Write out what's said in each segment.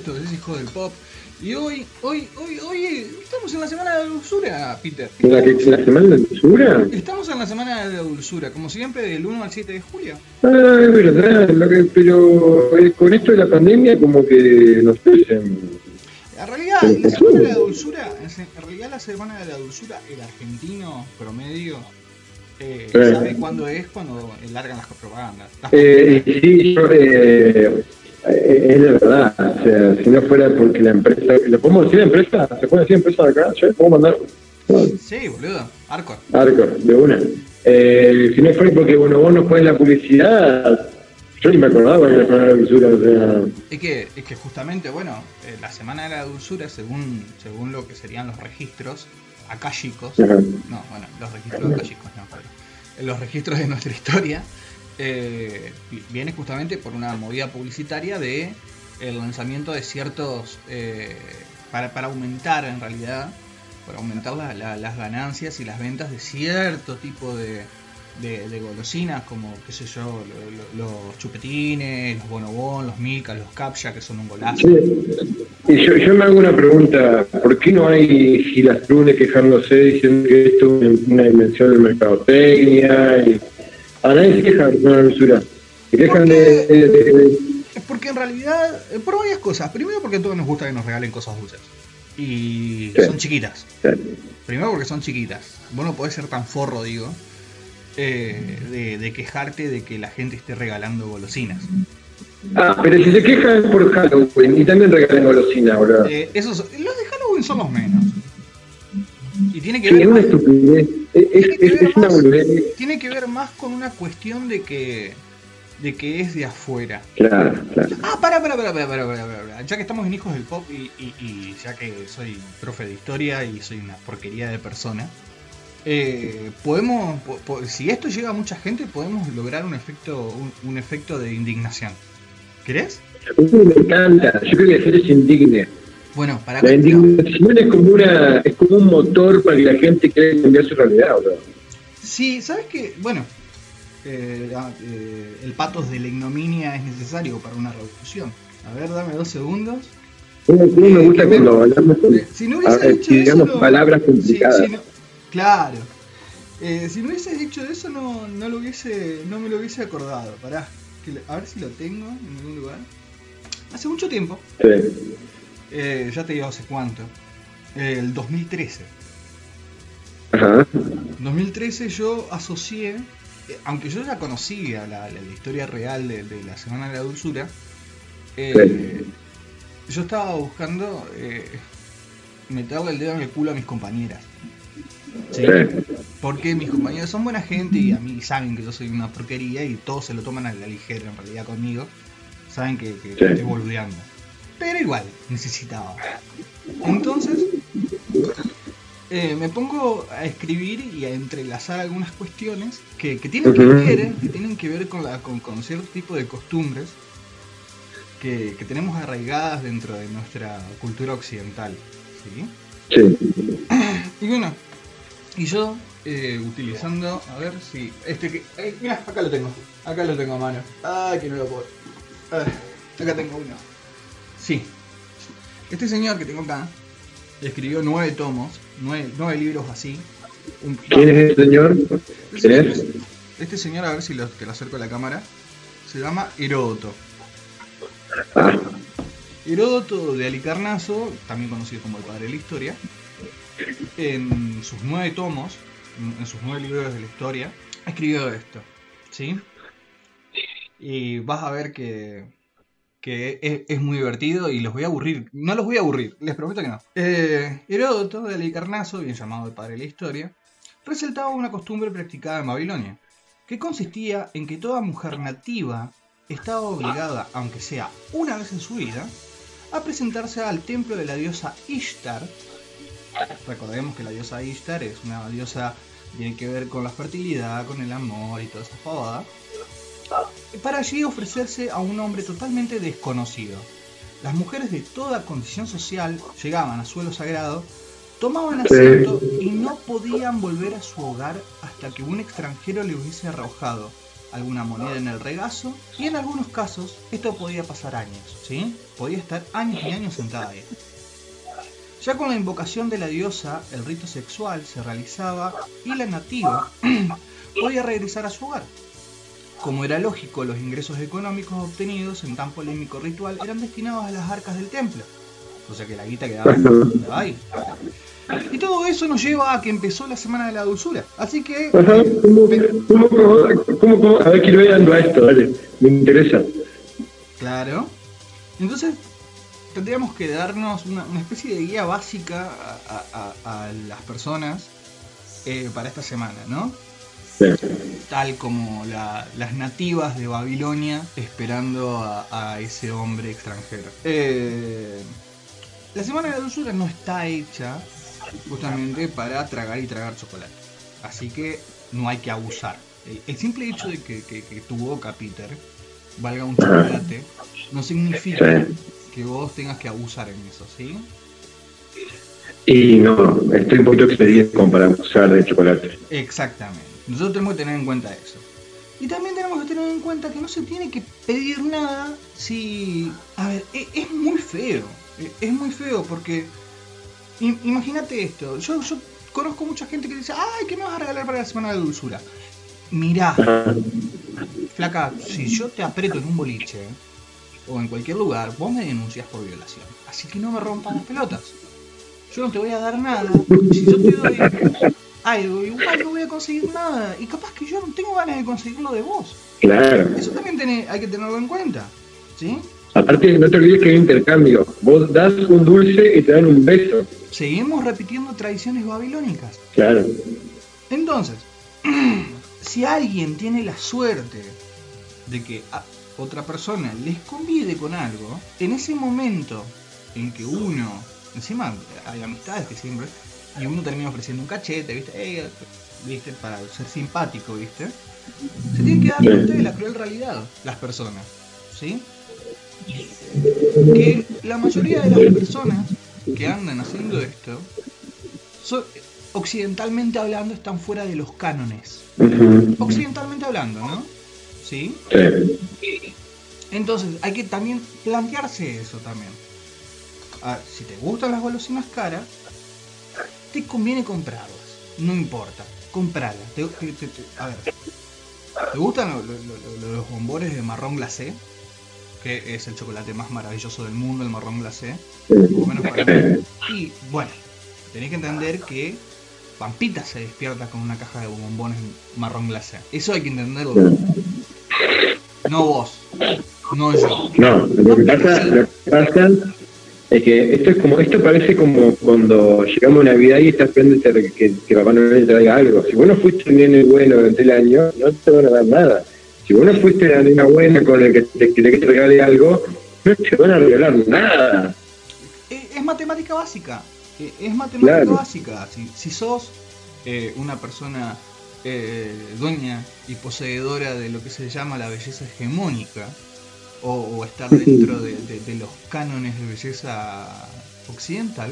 Esto es Hijo del Pop. Y hoy, hoy, hoy, hoy estamos en la semana de la dulzura, Peter. ¿La, que, la semana de la dulzura? Estamos en la semana de la dulzura, como siempre, del 1 al 7 de julio. Ah, es verdad, lo que, pero eh, con esto de la pandemia como que no sé, En realidad, la semana de la dulzura, en realidad la semana de la dulzura, el argentino promedio eh, Sí. sabe cuándo es cuando largan las propagandas. Las Eh, sí, yo, eh, eh, es de verdad. O sea, si no fuera porque la empresa. ¿Le podemos decir empresa? ¿Se puede decir empresa de acá? ¿Sí? ¿Puedo mandar? Sí, boludo, Arcor. Arco, de una. Eh, si no fuera porque, bueno, vos no pones la publicidad. Yo ni me acordaba que era la dulzura. O sea, Es que, es que justamente, bueno, eh, la semana de la dulzura, según, según lo que serían los registros acálicos, no, bueno, los registros acálicos, no, pero los registros de nuestra historia, eh, vi- viene justamente por una movida publicitaria de el lanzamiento de ciertos, eh, para, para aumentar en realidad, para aumentar la- la- las ganancias y las ventas de cierto tipo de, de, de golosinas, como, qué sé yo, lo- lo- los chupetines, los bonobón, los milka, los captcha, que son un golazo. Yo, yo me hago una pregunta, ¿por qué no hay gilastrunes quejándose diciendo que esto es una dimensión del mercadotecnia? Y... A nadie se queja de la dulzura. Se quejan de, de- de- de- Es porque en realidad, eh, por varias cosas. Primero porque a todos nos gusta que nos regalen cosas dulces. Y Sí. son chiquitas. Primero porque son chiquitas. Vos no podés ser tan forro, digo, eh, de, de quejarte de que la gente esté regalando golosinas. Ah, pero si se quejan por Halloween y también regalan golosina, boludo. Eh, esos, los de Halloween son los menos. Y tiene que ver. Tiene, que más, ver más con una cuestión de que de que es de afuera. Claro, claro. Ah, para, para, para, para, para, para, para. Ya que estamos en Hijos del Pop y, y, ya que soy profe de historia y soy una porquería de persona, eh, podemos, si esto llega a mucha gente, podemos lograr un efecto, un, un efecto de indignación. ¿Crees? A mí me encanta, yo creo que la gente se indigne. Bueno, para La indignación es como, una, es como un motor para que la gente quiera cambiar su realidad, boludo. Sí, ¿sabes qué? Bueno, eh, eh, el patos de la ignominia es necesario para una revolución. A ver, dame dos segundos. ¿Cómo, cómo me gusta Eh, hablamos con, Eh, si no hubiese ver, dicho digamos eso, palabras complicadas? si no- claro. Eh, si no hubiese dicho eso, no, no lo hubiese, no me lo hubiese acordado. Pará, que a ver si lo tengo en algún lugar. Hace mucho tiempo, Sí. Eh, ya te digo hace cuánto. El 2013. Ajá. 2013 yo asocié, eh, aunque yo ya conocía la, la- la historia real de, de la Semana de la Dulzura, eh, yo estaba buscando eh, meterle el dedo en el culo a mis compañeras. ¿sí? Sí. Porque mis compañeros son buena gente y a mí saben que yo soy una porquería y todos se lo toman a la ligera en realidad conmigo. Saben que, que estoy boludeando. Pero igual, necesitaba. Entonces, eh, me pongo a escribir y a entrelazar algunas cuestiones que, que tienen que ver, que tienen que ver con, la, con, con cierto tipo de costumbres que, que tenemos arraigadas dentro de nuestra cultura occidental. ¿sí? Sí. Y bueno, y yo eh, utilizando, a ver si. Este que. eh, mira, acá lo tengo. Acá lo tengo a mano. Ay, que no lo puedo. Ah, acá tengo uno. Sí. Este señor que tengo acá escribió nueve tomos, nueve, nueve libros así. Un, ¿Quién es el señor? este, ¿Quién es? señor- este señor, a ver si lo, que lo acerco a la cámara, se llama Heródoto. Ah, Heródoto de Alicarnaso, también conocido como el padre de la historia, en sus nueve tomos, en sus nueve libros de la historia, escribió esto, ¿sí? Y vas a ver que, que es, muy divertido y los voy a aburrir. No los voy a aburrir, les prometo que no. Eh, Heródoto de Alicarnaso, bien llamado el padre de la historia, resaltaba una costumbre practicada en Babilonia, que consistía en que toda mujer nativa estaba obligada, aunque sea una vez en su vida, a presentarse al templo de la diosa Ishtar. Recordemos que la diosa Ishtar es una diosa que tiene que ver con la fertilidad, con el amor y toda esa pavada. Para allí ofrecerse a un hombre totalmente desconocido. Las mujeres de toda condición social llegaban a suelo sagrado, tomaban asiento y no podían volver a su hogar hasta que un extranjero le hubiese arrojado alguna moneda en el regazo, y en algunos casos esto podía pasar años, ¿sí? Podía estar años y años sentada ahí. Ya con la invocación de la diosa, el rito sexual se realizaba y la nativa podía regresar a su hogar. Como era lógico, los ingresos económicos obtenidos en tan polémico ritual eran destinados a las arcas del templo. O sea que la guita quedaba ahí. Y todo eso nos lleva a que empezó la Semana de la Dulzura. Así que... ¿Cómo, cómo, cómo, A ver, quiero ir dando a esto, dale. Me interesa. Claro. Entonces, tendríamos que darnos una, especie de guía básica a, las personas eh, para esta semana, ¿no? Tal como las nativas de Babilonia esperando a, ese hombre extranjero. Eh, la Semana de la Dulzura no está hecha justamente para tragar y tragar chocolate. Así que no hay que abusar. El, simple hecho de que, tu boca, Peter, valga un chocolate, no significa que vos tengas que abusar en eso, ¿sí? Y no, estoy un poquito expediente como para abusar de chocolate. Exactamente. Nosotros tenemos que tener en cuenta eso. Y también tenemos que tener en cuenta que no se tiene que pedir nada si... A ver, e, es, muy feo. E, es muy feo porque... Imagínate esto. Yo, yo conozco mucha gente que dice, ay, ¿qué me vas a regalar para la semana de dulzura? Mirá, flaca, si yo te aprieto en un boliche o en cualquier lugar, vos me denuncias por violación. Así que no me rompan las pelotas. Yo no te voy a dar nada. Si yo te doy algo, igual no voy a conseguir nada. Y capaz que yo no tengo ganas de conseguirlo de vos. Claro. Eso también hay que tenerlo en cuenta. ¿Sí? Aparte, no te olvides que hay intercambio. Vos das un dulce y te dan un beso. Seguimos repitiendo tradiciones babilónicas. Claro. Entonces, si alguien tiene la suerte de que otra persona les convide con algo, en ese momento en que uno, encima hay amistades que siempre y uno termina ofreciendo un cachete, ¿viste? ¿viste? Para ser simpático, ¿viste? Se tienen que dar cuenta de la cruel realidad, las personas, ¿sí? Que la mayoría de las personas que andan haciendo esto, occidentalmente hablando, están fuera de los cánones. Occidentalmente hablando, ¿no? ¿Sí? Entonces, hay que también plantearse eso también. Si te gustan las golosinas caras, te conviene comprarlas. No importa, comprarlas. a ver, ¿te gustan los bombones de marrón glacé? Que es el chocolate más maravilloso del mundo, el marrón glacé. Y bueno, tenéis que entender que Pampita se despierta con una caja de bombones marrón glacé. Eso hay que entenderlo. No vos, no yo. No, lo que pasa, lo que pasa es que esto es como, esto parece como cuando llegamos a Navidad y estás esperando que, que, Papá Noel te traiga algo. Si vos no fuiste un nene bueno durante el año, no te van a dar nada. Si vos no fuiste la nena buena con el que te, que te regale algo, no te van a regalar nada. Es, matemática básica. Es matemática básica. Si, si sos eh, una persona eh, dueña y poseedora de lo que se llama la belleza hegemónica, o, estar dentro de, los cánones de belleza occidental,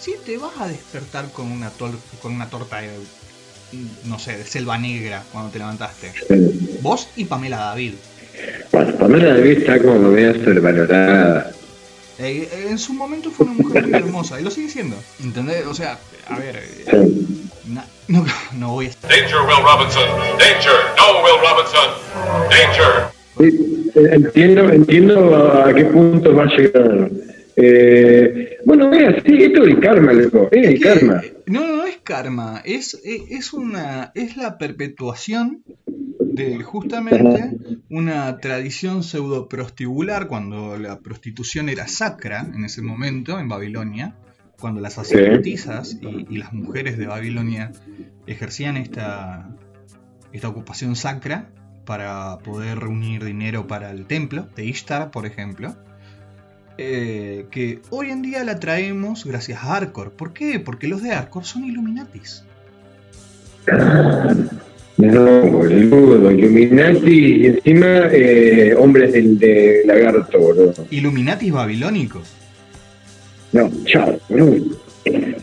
si te vas a despertar con una, con una torta de, no sé, de selva negra cuando te levantaste. Vos y Pamela David. Bueno, Pamela David está como medio sobrevalorada. Eh, en su momento fue una mujer muy hermosa y lo sigue siendo. ¿Entendés? O sea, a ver. Eh, no, no voy a estar. Danger, Will Robinson. Danger. No, Will Robinson. Danger. Entiendo, entiendo a qué punto va a llegar. Eh, bueno, es así, esto es el karma, loco, es, el karma. No, no es karma, es, es, una, es la perpetuación de justamente una tradición pseudo prostibular cuando la prostitución era sacra en ese momento en Babilonia, cuando las sacerdotisas y, y, las mujeres de Babilonia ejercían esta, esta ocupación sacra para poder reunir dinero para el templo de Ishtar, por ejemplo. Eh, que hoy en día la traemos gracias a Arcor. ¿Por qué? Porque los de Arcor son Illuminatis. No, boludo, Illuminati y encima eh, hombres del de lagarto, boludo. Illuminatis babilónicos. No, chao, no.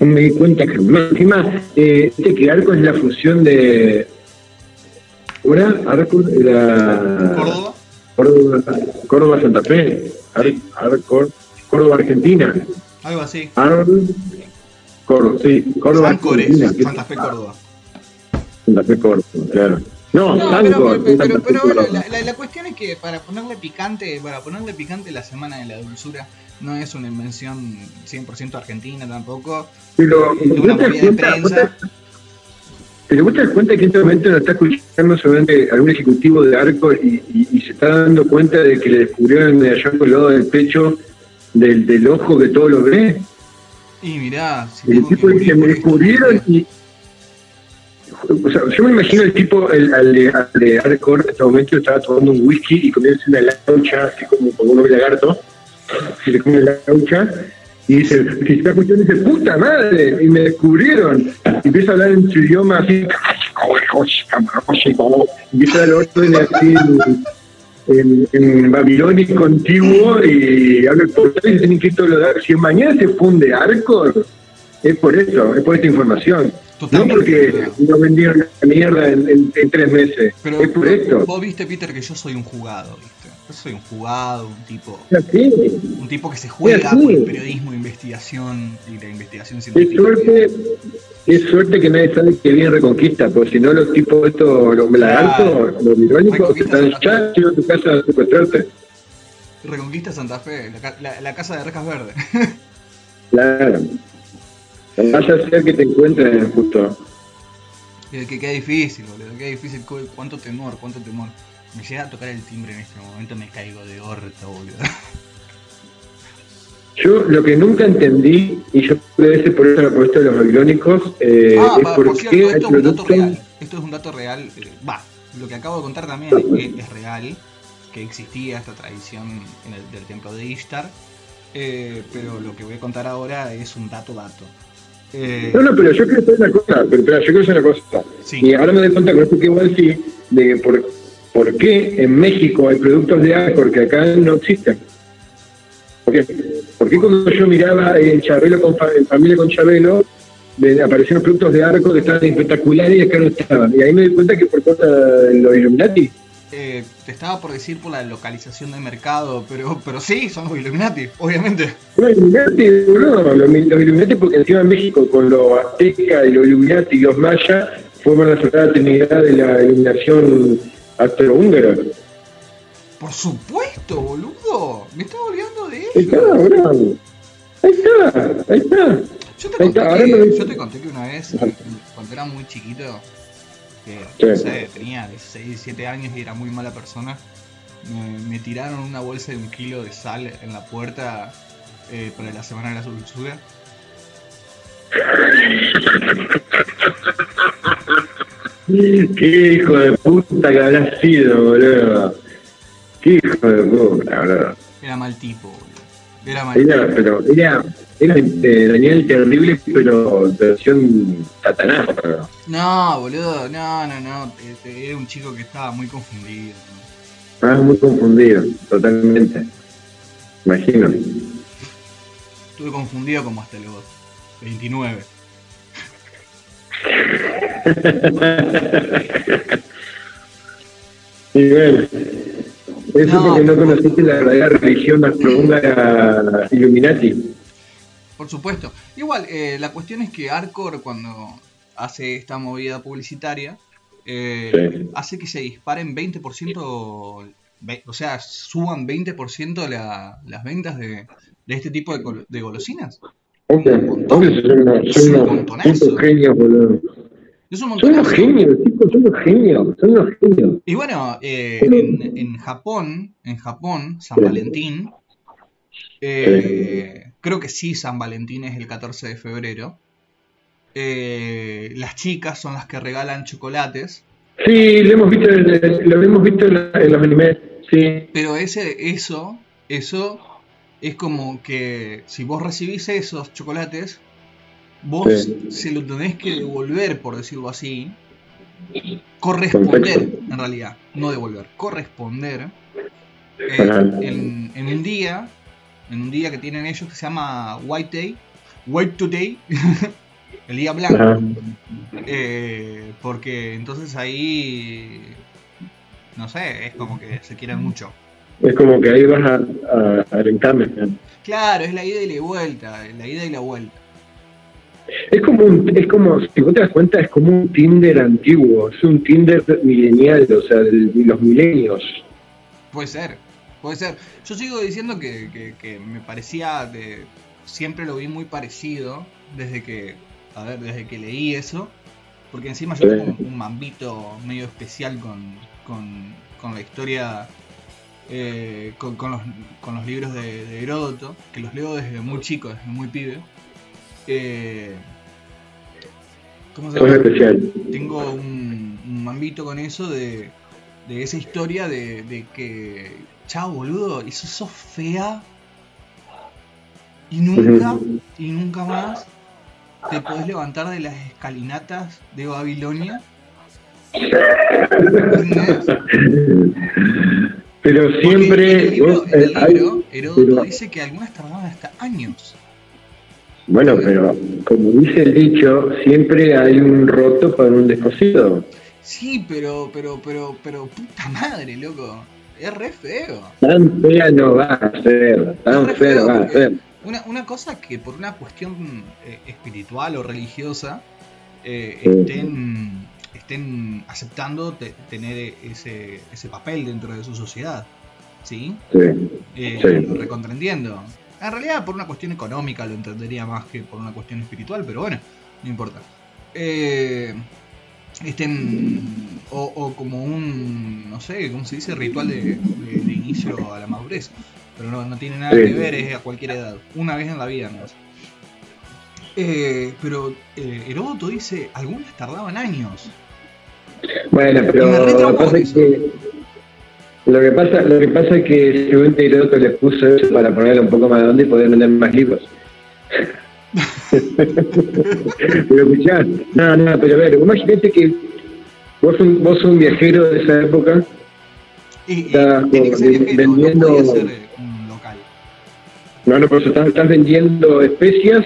No me di cuenta que encima eh, este que Arcor es la fusión de, ¿Cómo era? Arcor era. Córdoba. Córdoba, Córdoba Santa Fe. Ar, Arcor, Córdoba Argentina. Algo así. Ar, Córdoba, sí, Córdoba Argentina. Santa Fe, Córdoba. Santa Fe Córdoba, claro. No, No, Sancor, pero, pero, bueno, la, la- la cuestión es que para ponerle picante, para ponerle picante la semana de la dulzura no es una invención 100% argentina tampoco, Pero, es una ¿vos te das movida de cuenta? ¿Vos te- prensa. Pero vos te das cuenta que en este momento nos está escuchando seguramente algún ejecutivo de arco y, y- y se está dando cuenta de que le descubrieron el medallón colgado del pecho del, del ojo que todo lo ve. Y mirá, si el tipo dice, me descubrieron y... O sea, yo me imagino el tipo, el, al, de, al de Arcor, en este momento estaba tomando un whisky y comienza una laucha, así como, como un lagarto, y se come la laucha, y dice, si está escuchando, dice, puta madre, y me descubrieron. Y empieza a hablar en su idioma así, y empieza a dar órdenes así en, en, babilónico antiguo, y habla el portal y tienen que todo lo dar. Si mañana se funde Arcor, es por eso, es por esta información. No porque no vendieron la mierda en, en- en tres meses. Pero es por esto. vos viste, Peter, que yo soy un jugado, ¿viste? Yo soy un jugado, un tipo, Es un tipo que se juega por el periodismo investigación y la investigación científica. suerte, qué suerte que nadie sabe que viene Reconquista, porque si no los tipos estos, los lagartos, los irónicos, están ya a tu casa a secuestrarte. Reconquista Santa Fe, la, la- la casa de Recas Verde. Claro. Vaya a ser que te encuentren justo. que, que queda difícil, boludo, queda difícil. cu- Cuánto temor, cuánto temor. Me llega a tocar el timbre en este momento, me caigo de orto, boludo. Yo lo que nunca entendí, y yo que ese por eso por esto de los babilónicos, eh, ah, es pa- por, por qué cierto, hay esto es un dato real. Esto es un dato real. eh, Va, lo que acabo de contar también es, es real, que existía esta tradición en el, del templo de Ishtar. eh, pero lo que voy a contar ahora es un dato dato. Eh, No, no, pero yo quiero saber una cosa, pero, yo quiero saber una cosa. Sí. Y ahora me doy cuenta con esto que igual sí, de que por, por qué en México hay productos de Arcor que acá no existen. ¿Por qué? ¿Por qué cuando yo miraba en Chabelo con en familia con Chabelo, me aparecieron productos de Arco que estaban espectaculares y acá no estaban? Y ahí me di cuenta que por cosa de los Illuminati. Eh, te estaba por decir por la localización de mercado, pero, pero sí, son los Illuminati, obviamente. Los Illuminati, boludo, los, los Illuminati porque encima en México con los aztecas y los Illuminati y los mayas fueron la Sagrada Trinidad de la iluminación astrohúngara. Por supuesto, boludo. Me estaba olvidando de Ahí eso. está, boludo. Ahí está, ahí está. Yo te, Ahí conté está, que, me- yo te conté que una vez, cuando era muy chiquito, que Sí. no sé, tenía 16, 17 años y era muy mala persona, me, me tiraron una bolsa de un kilo de sal en la puerta eh, para la semana de la dulzura. Qué hijo de puta que habrás sido, boludo. Qué hijo de puta, boludo. Era mal tipo, boludo. Era mal Era, tipo. pero era, era eh, Daniel Terrible, pero versión satanás. No, boludo, no, no, no. este, Era un chico que estaba muy confundido. Estabas muy confundido, totalmente. Imagino. Estuve confundido como hasta los 29. Y bueno, eso No, porque no conociste la verdadera religión astrohúngara Illuminati. Por supuesto. Igual, eh, la cuestión es que Arcor cuando hace esta movida publicitaria, eh, Sí. hace que se disparen 20%, ve- o sea, suban 20% la- las ventas de, de este tipo de, de golosinas. Hombre, hombre, son Es un son unos montonazo. tipos genios, boludo. Es un Son unos genios, chicos, son unos genios, son unos genios. Y bueno, eh, en, en Japón, en Japón, San. Valentín, eh, creo que sí, San Valentín es el 14 de febrero. eh, las chicas son las que regalan chocolates, Sí, lo hemos visto, en- lo hemos visto en, la- en los animes, sí. pero ese, eso, eso es como que si vos recibís esos chocolates, vos Sí. se lo tenés que devolver, por decirlo así, corresponder, en realidad, no devolver, corresponder eh, en, en un día, en un día que tienen ellos que se llama White Day, White Today, el día blanco, eh, porque entonces ahí no sé, es como que se quieren mucho. Es como que ahí vas a, a, a Claro, es la ida y la vuelta, la ida y la vuelta. Es como, un, es como, si vos te das cuenta, es como un Tinder antiguo, es un Tinder milenial, o sea, de los milenios. Puede ser, puede ser. Yo sigo diciendo que, que, me parecía, de, siempre lo vi muy parecido desde que, a ver, desde que leí eso, porque encima yo tengo un, mambito medio especial con, con, con la historia eh, con, con, los, con, los, libros de, Heródoto, que los leo desde muy chico, desde muy pibe. Eh, ¿Cómo se llama? Tengo un, un, mambito con eso de, de esa historia de, de que, chao boludo, eso sos fea y nunca, y nunca más te podés levantar de las escalinatas de Babilonia. Pero siempre. el libro, Heródoto dice que algunas tardaban hasta años. Bueno, pero como dice el dicho, siempre hay un roto para un descosido. Sí, pero, pero, pero, pero, puta madre, loco. Es re feo. Tan fea no va a ser, tan fea no va a ser. Una, una cosa que por una cuestión eh, espiritual o religiosa eh, estén estén aceptando tener ese, ese papel dentro de su sociedad. ¿Sí? Sí. Eh, Lo recontrendiendo. En realidad, por una cuestión económica lo entendería más que por una cuestión espiritual, pero bueno, no importa. Eh, estén. O, como un. No sé, ¿cómo se dice? Ritual de, inicio a la madurez. Pero no, no tiene nada que ver, es a cualquier edad. Una vez en la vida, ¿no? Eh, pero eh, Heródoto dice, algunas tardaban años. Bueno, pero lo que pasa es que lo que pasa, lo que pasa es que según Heródoto le puso eso para ponerle un poco más de onda y poder vender más libros. Pero escuchá, no, no, pero a ver, imagínate que vos un, vos un viajero de esa época y, estás vendiendo no ser eh, un local. No, no, pero estás, estás vendiendo especias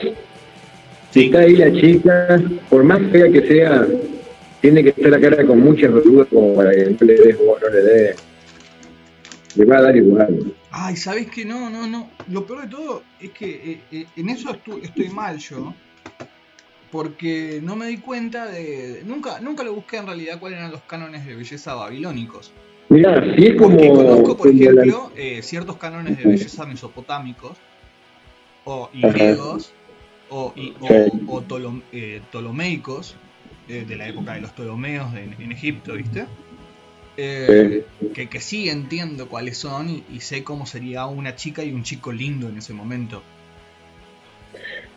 sí. está ahí la chica, por más fea que sea, tiene que estar la cara con muchas verduras como para que no le des o no le des. Le va a dar igual. Ay, ¿sabes que No, no, no. Lo peor de todo es que eh, eh, en eso estoy, mal yo. Porque no me di cuenta de. Nunca, nunca lo busqué en realidad cuáles eran los cánones de belleza babilónicos. Mira, sí es como. Porque conozco, por ejemplo, eh, ciertos cánones de belleza mesopotámicos o, y griegos o, y, o, ptolomeicos de la época de los Ptolomeos en, Egipto, ¿viste? Eh, que, que, sí entiendo cuáles son y, sé cómo sería una chica y un chico lindo en ese momento.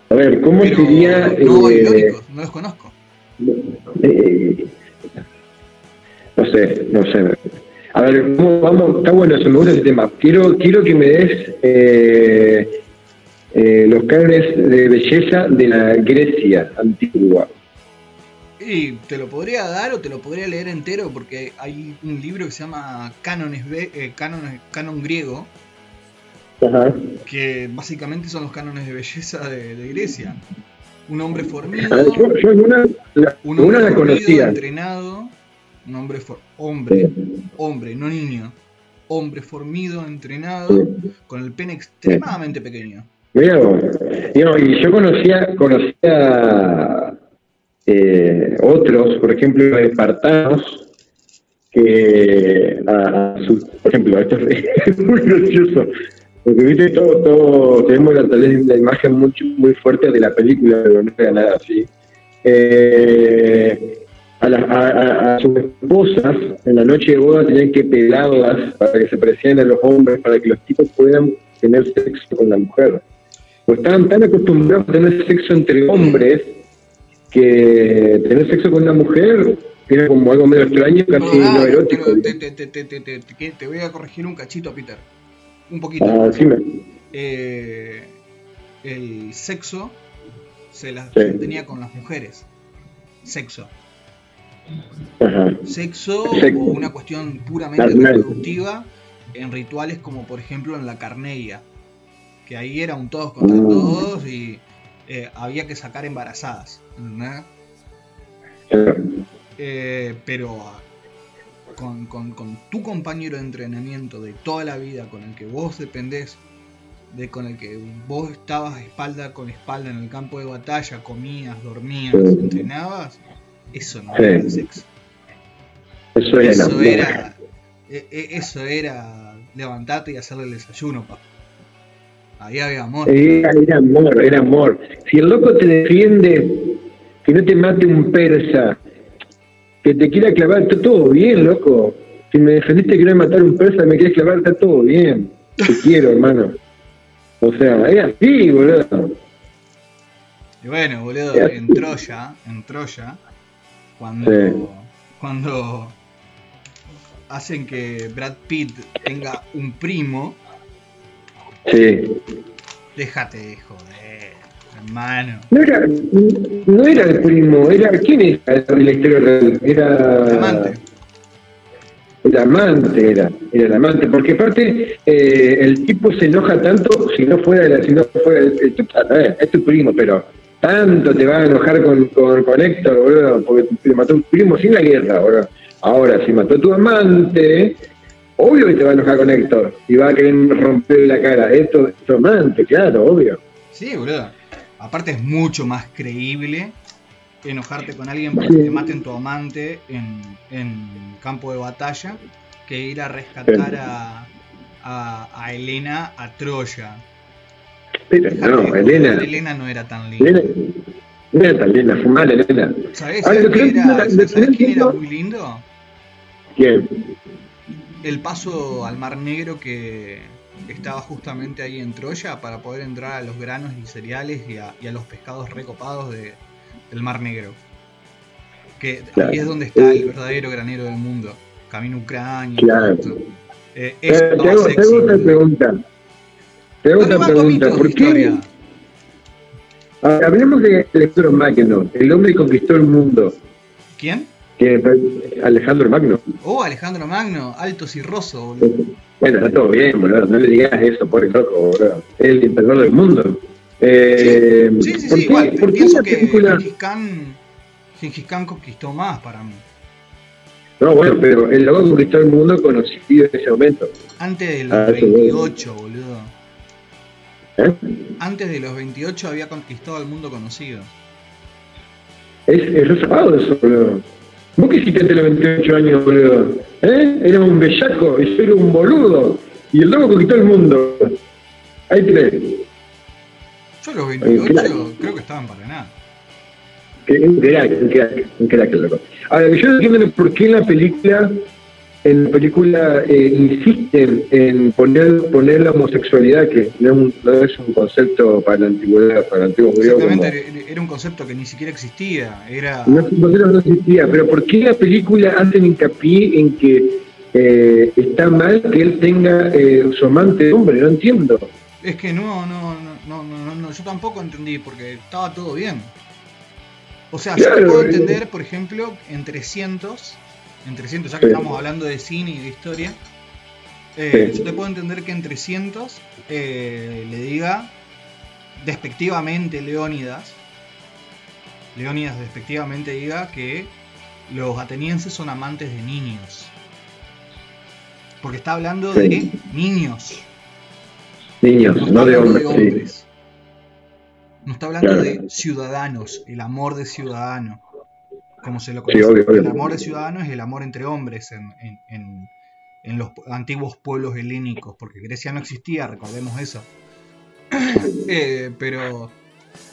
A ver, ¿cómo sería...? No, eh, no los conozco. Eh, no sé, no sé. A ver, ¿cómo vamos? Está bueno, se me gusta ese tema. Quiero, quiero que me des eh, los cánones de belleza de la Grecia antigua. Y te lo podría dar o te lo podría leer entero porque hay un libro que se llama Cánones, eh, Canon Griego, que básicamente son los cánones de belleza de, Grecia. Un hombre formido, ah, un hombre formido, entrenado, un hombre, hombre, hombre, no niño, hombre formido, entrenado, con el pene extremadamente pequeño. Mira, y yo conocía, conocía otros, por ejemplo, espartanos, que, a, por ejemplo, esto es muy gracioso, porque viste, todo, todo tenemos la, la imagen muy, muy fuerte de la película, pero no era nada así. Eh, a, a, sus esposas en la noche de boda tenían que pelarlas para que se parecieran a los hombres, para que los tipos puedan tener sexo con la mujer. Pues estaban tan acostumbrados a tener sexo entre hombres que tener sexo con una mujer era como algo medio extraño, casi no, erótico. Te, te, te, te, voy a corregir un cachito, Peter. Un poquito. Ah, eh, el sexo se, las, tenía con las mujeres. Sexo. Sexo, o una cuestión puramente reproductiva en rituales como por ejemplo en la carneia. Que ahí era un todos contra mm. todos y eh, había que sacar embarazadas. Eh, pero con, con- con tu compañero de entrenamiento de toda la vida, con el que vos dependés, de con el que vos estabas espalda con espalda en el campo de batalla, comías, dormías, entrenabas, eso no era sexo. Eso era Eso era, e- e- eso era levantarte y hacerle el desayuno, papá. Ahí había amor. Era, era amor, era amor. Si el loco te defiende, que no te mate un persa, que te quiera clavar, está todo bien, loco. Si me defendiste que no me matar un persa, me quieres clavar, está todo bien. Te quiero, hermano. O sea, es así, boludo. Y bueno, boludo, en Troya, en Troya, cuando, Sí. cuando hacen que Brad Pitt tenga un primo, Sí. déjate de joder, hermano. No era, no era el primo, era. ¿Quién era en la historia? Era. El amante. El amante era, era el amante, porque aparte eh, el tipo se enoja tanto si no fuera, la- si no fuera el, el tipo, a ver, es tu primo, pero tanto te va a enojar con, con, con Héctor, boludo, porque te mató un primo sin la guerra, boludo. Ahora, si mató a tu amante, obvio que te va a enojar con Héctor y va a querer romper la cara. Esto es tu amante, claro, obvio. Sí, boludo. Aparte es mucho más creíble enojarte con alguien porque Sí. te maten tu amante en, en campo de batalla que ir a rescatar a, a, a Elena a Troya. Pero no, Elena, Elena no era tan linda. Elena, no era tan linda, fumar Elena. ¿Sabés, Ahora, sabés que era, sabés quién era muy lindo? ¿Quién? El paso al Mar Negro que estaba justamente ahí en Troya para poder entrar a los granos y cereales y a, y a los pescados recopados de, del Mar Negro. Que Claro. ahí es donde está el verdadero granero del mundo. Camino Ucrania. Claro. Eh, Eh, te, hago, te hago otra pregunta. Te hago otra pregunta. ¿Por qué? hablemos de Alejandro Magno, el hombre que conquistó el mundo. ¿Quién? Alejandro Magno. Oh, Alejandro Magno, alto cirroso, boludo. Bueno, está todo bien, boludo. No le digas eso, pobre loco, boludo. Es el emperador del mundo. Eh, Sí, sí, ¿por sí, qué- igual. ¿Por qué Pienso la que película.? Gengis Khan, Gengis Khan conquistó más para mí. No, bueno, pero el loco conquistó el mundo conocido en ese momento. Antes de los Ah, eso 28, boludo. ¿eh? Antes de los 28 había conquistado el mundo conocido. Es, es reservado eso, boludo. ¿Vos qué hiciste los 28 años, boludo? ¿Eh? Era un bellaco yo era un boludo. Y el loco conquistó el mundo. Ahí tenés. Yo a los 28 crack. creo que estaban para nada. Un crack, un crack, un crack, el loco. Ahora, yo no entiendo por qué en la película, en la película eh, insisten en poner, poner la homosexualidad, que no es, un, no es un concepto para la antigüedad, para el antiguo judío. Exactamente, era- era un concepto que ni siquiera existía. Era. No, no existía, pero ¿por qué la película hacen hincapié en que eh, está mal que él tenga eh, su amante hombre? No entiendo. Es que no, no, no, no, no, yo tampoco entendí porque estaba todo bien. O sea, yo Claro, puedo eh. entender, por ejemplo, en 300, en 300, ya que Sí. estamos hablando de cine y de historia, eh, Sí. yo te puedo entender que en 300 eh, le diga despectivamente Leónidas, Leónidas despectivamente diga que los atenienses son amantes de niños. Porque está hablando de niños. Niños, No de hombres. de sí. hombres. No está hablando Claro. de ciudadanos, el amor de ciudadano. Como se lo Sí, conoce. obvio, obvio. El amor de ciudadano es el amor entre hombres en, en- en- en los antiguos pueblos helénicos, porque Grecia no existía, recordemos eso. Eh, pero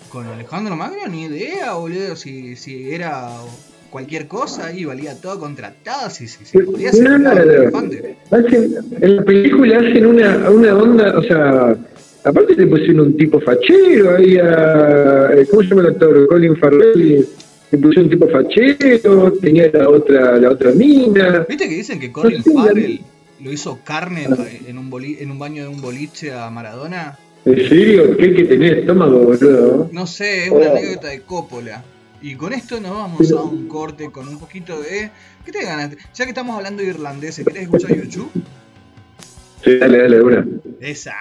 con Alejandro Magno ni idea, boludo, si, si era cualquier cosa y valía todo contratado, si, si, si podía ser No. Hacen, en la película hacen una, una onda, o sea, aparte le pusieron un tipo fachero ahí a. eh, ¿Cómo se llama el actor? Colin Farrell. Le pusieron un tipo fachero, tenía la otra, la otra mina. ¿Viste que dicen que Colin Farrell lo hizo carne en, en un boli- en un baño de un boliche a Maradona? ¿En serio? ¿Qué que tener estómago, boludo? No sé, es una Oh. anécdota de Coppola. Y con esto nos vamos a un corte con un poquito de... ¿Qué te ganas? Ya que estamos hablando de irlandeses, ¿querés escuchar YouTube? Sí, dale, dale, una. Esa.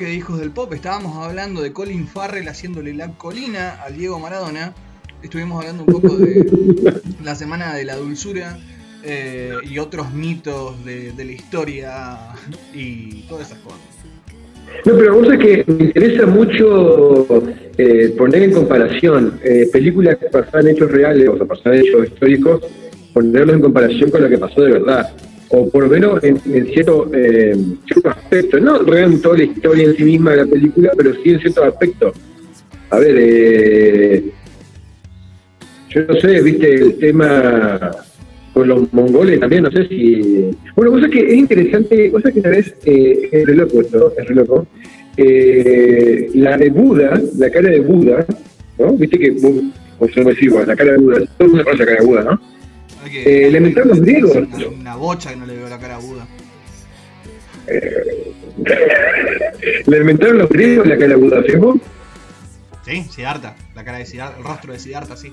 Bloque de Hijos del Pop, estábamos hablando de Colin Farrell haciéndole la colina al Diego Maradona. Estuvimos hablando un poco de la semana de la dulzura eh, y otros mitos de, de la historia y todas esas cosas. No, pero vos es que me interesa mucho eh, poner en comparación eh, películas que pasan hechos reales o pasan hechos históricos, ponerlos en comparación con lo que pasó de verdad. O por lo menos en, en cierto, eh, cierto aspecto. No realmente toda la historia en sí misma de la película, pero sí en ciertos aspectos. A ver, eh, yo no sé, viste, el tema con los mongoles también, no sé si... Bueno, cosa que es interesante, cosa que una vez, eh, es re loco esto, es re loco, eh, la de Buda, la cara de Buda, ¿no? Viste que, o sea, no bueno, la cara de Buda, todo el mundo conoce la cara de Buda, ¿no? Que- Eh, le los griegos. Una, una bocha que no le veo la cara a Buda. Le inventaron los griegos la cara de Buda, ¿sí? vos? Sí, Siddhartha, la cara de Siddhartha, el rostro de Siddhartha, sí.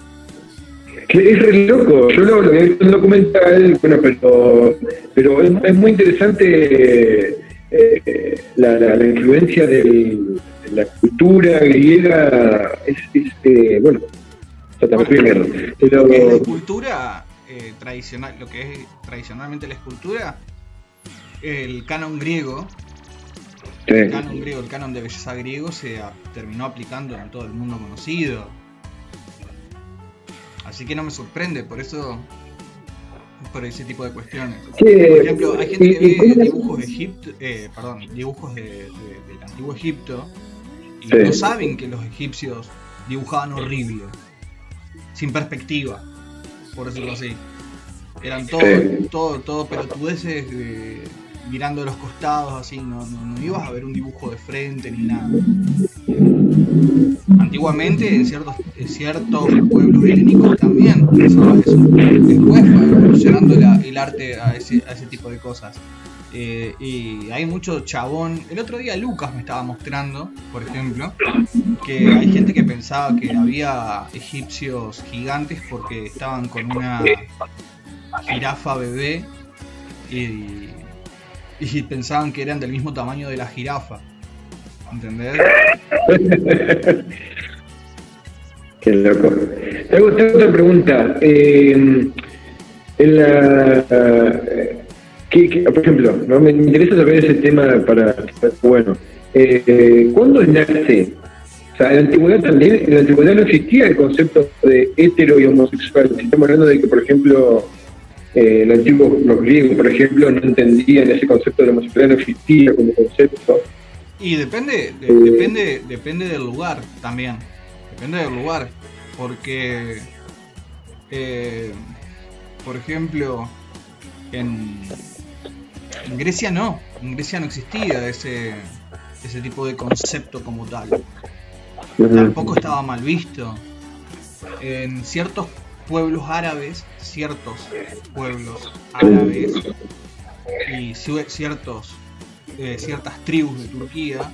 Que es re loco, yo lo, lo vi en un documental, bueno, pero, pero es, es muy interesante eh, la, la, la influencia del- de la cultura griega, es, es, eh, bueno, fui mierda, pero es la escultura eh, tradicional, lo que es tradicionalmente la escultura, el canon griego. El canon griego, el canon de belleza griego se terminó aplicando en todo el mundo conocido. Así que no me sorprende, por eso por ese tipo de cuestiones. por ejemplo, hay gente que ve dibujos de Egipto, eh, perdón, dibujos de, del antiguo Egipto y no saben que los egipcios dibujaban horrible, sin perspectiva, por decirlo así. Eran todo, todo, todo pelotudeces mirando a los costados, así, no, no, ibas a ver un dibujo de frente ni nada. Antiguamente en ciertos, ciertos pueblos helénicos también pasaba eso. Después fue evolucionando el arte a ese, a ese tipo de cosas. Eh, y hay mucho chabón. El otro día Lucas me estaba mostrando, por ejemplo, que hay gente que pensaba que había egipcios gigantes porque estaban con una jirafa bebé y, pensaban que eran del mismo tamaño de la jirafa. ¿Entendés? Qué loco. Tengo, otra pregunta. Eh, en la, por ejemplo, ¿no? me, interesa saber ese tema para. Bueno, eh, ¿cuándo nace? O sea, en la antigüedad también, en la antigüedad no existía el concepto de hetero y homosexual. Estamos hablando de que, por ejemplo, eh, los antiguos, los griegos, por ejemplo, no entendían ese concepto de la homosexualidad, no existía como concepto. Y depende, depende, depende del lugar también. Depende del lugar. Porque, eh, por ejemplo, en, en Grecia no. En Grecia no existía ese, ese tipo de concepto como tal. Tampoco estaba mal visto. En ciertos pueblos árabes, ciertos pueblos árabes y ciertos, eh, ciertas tribus de Turquía,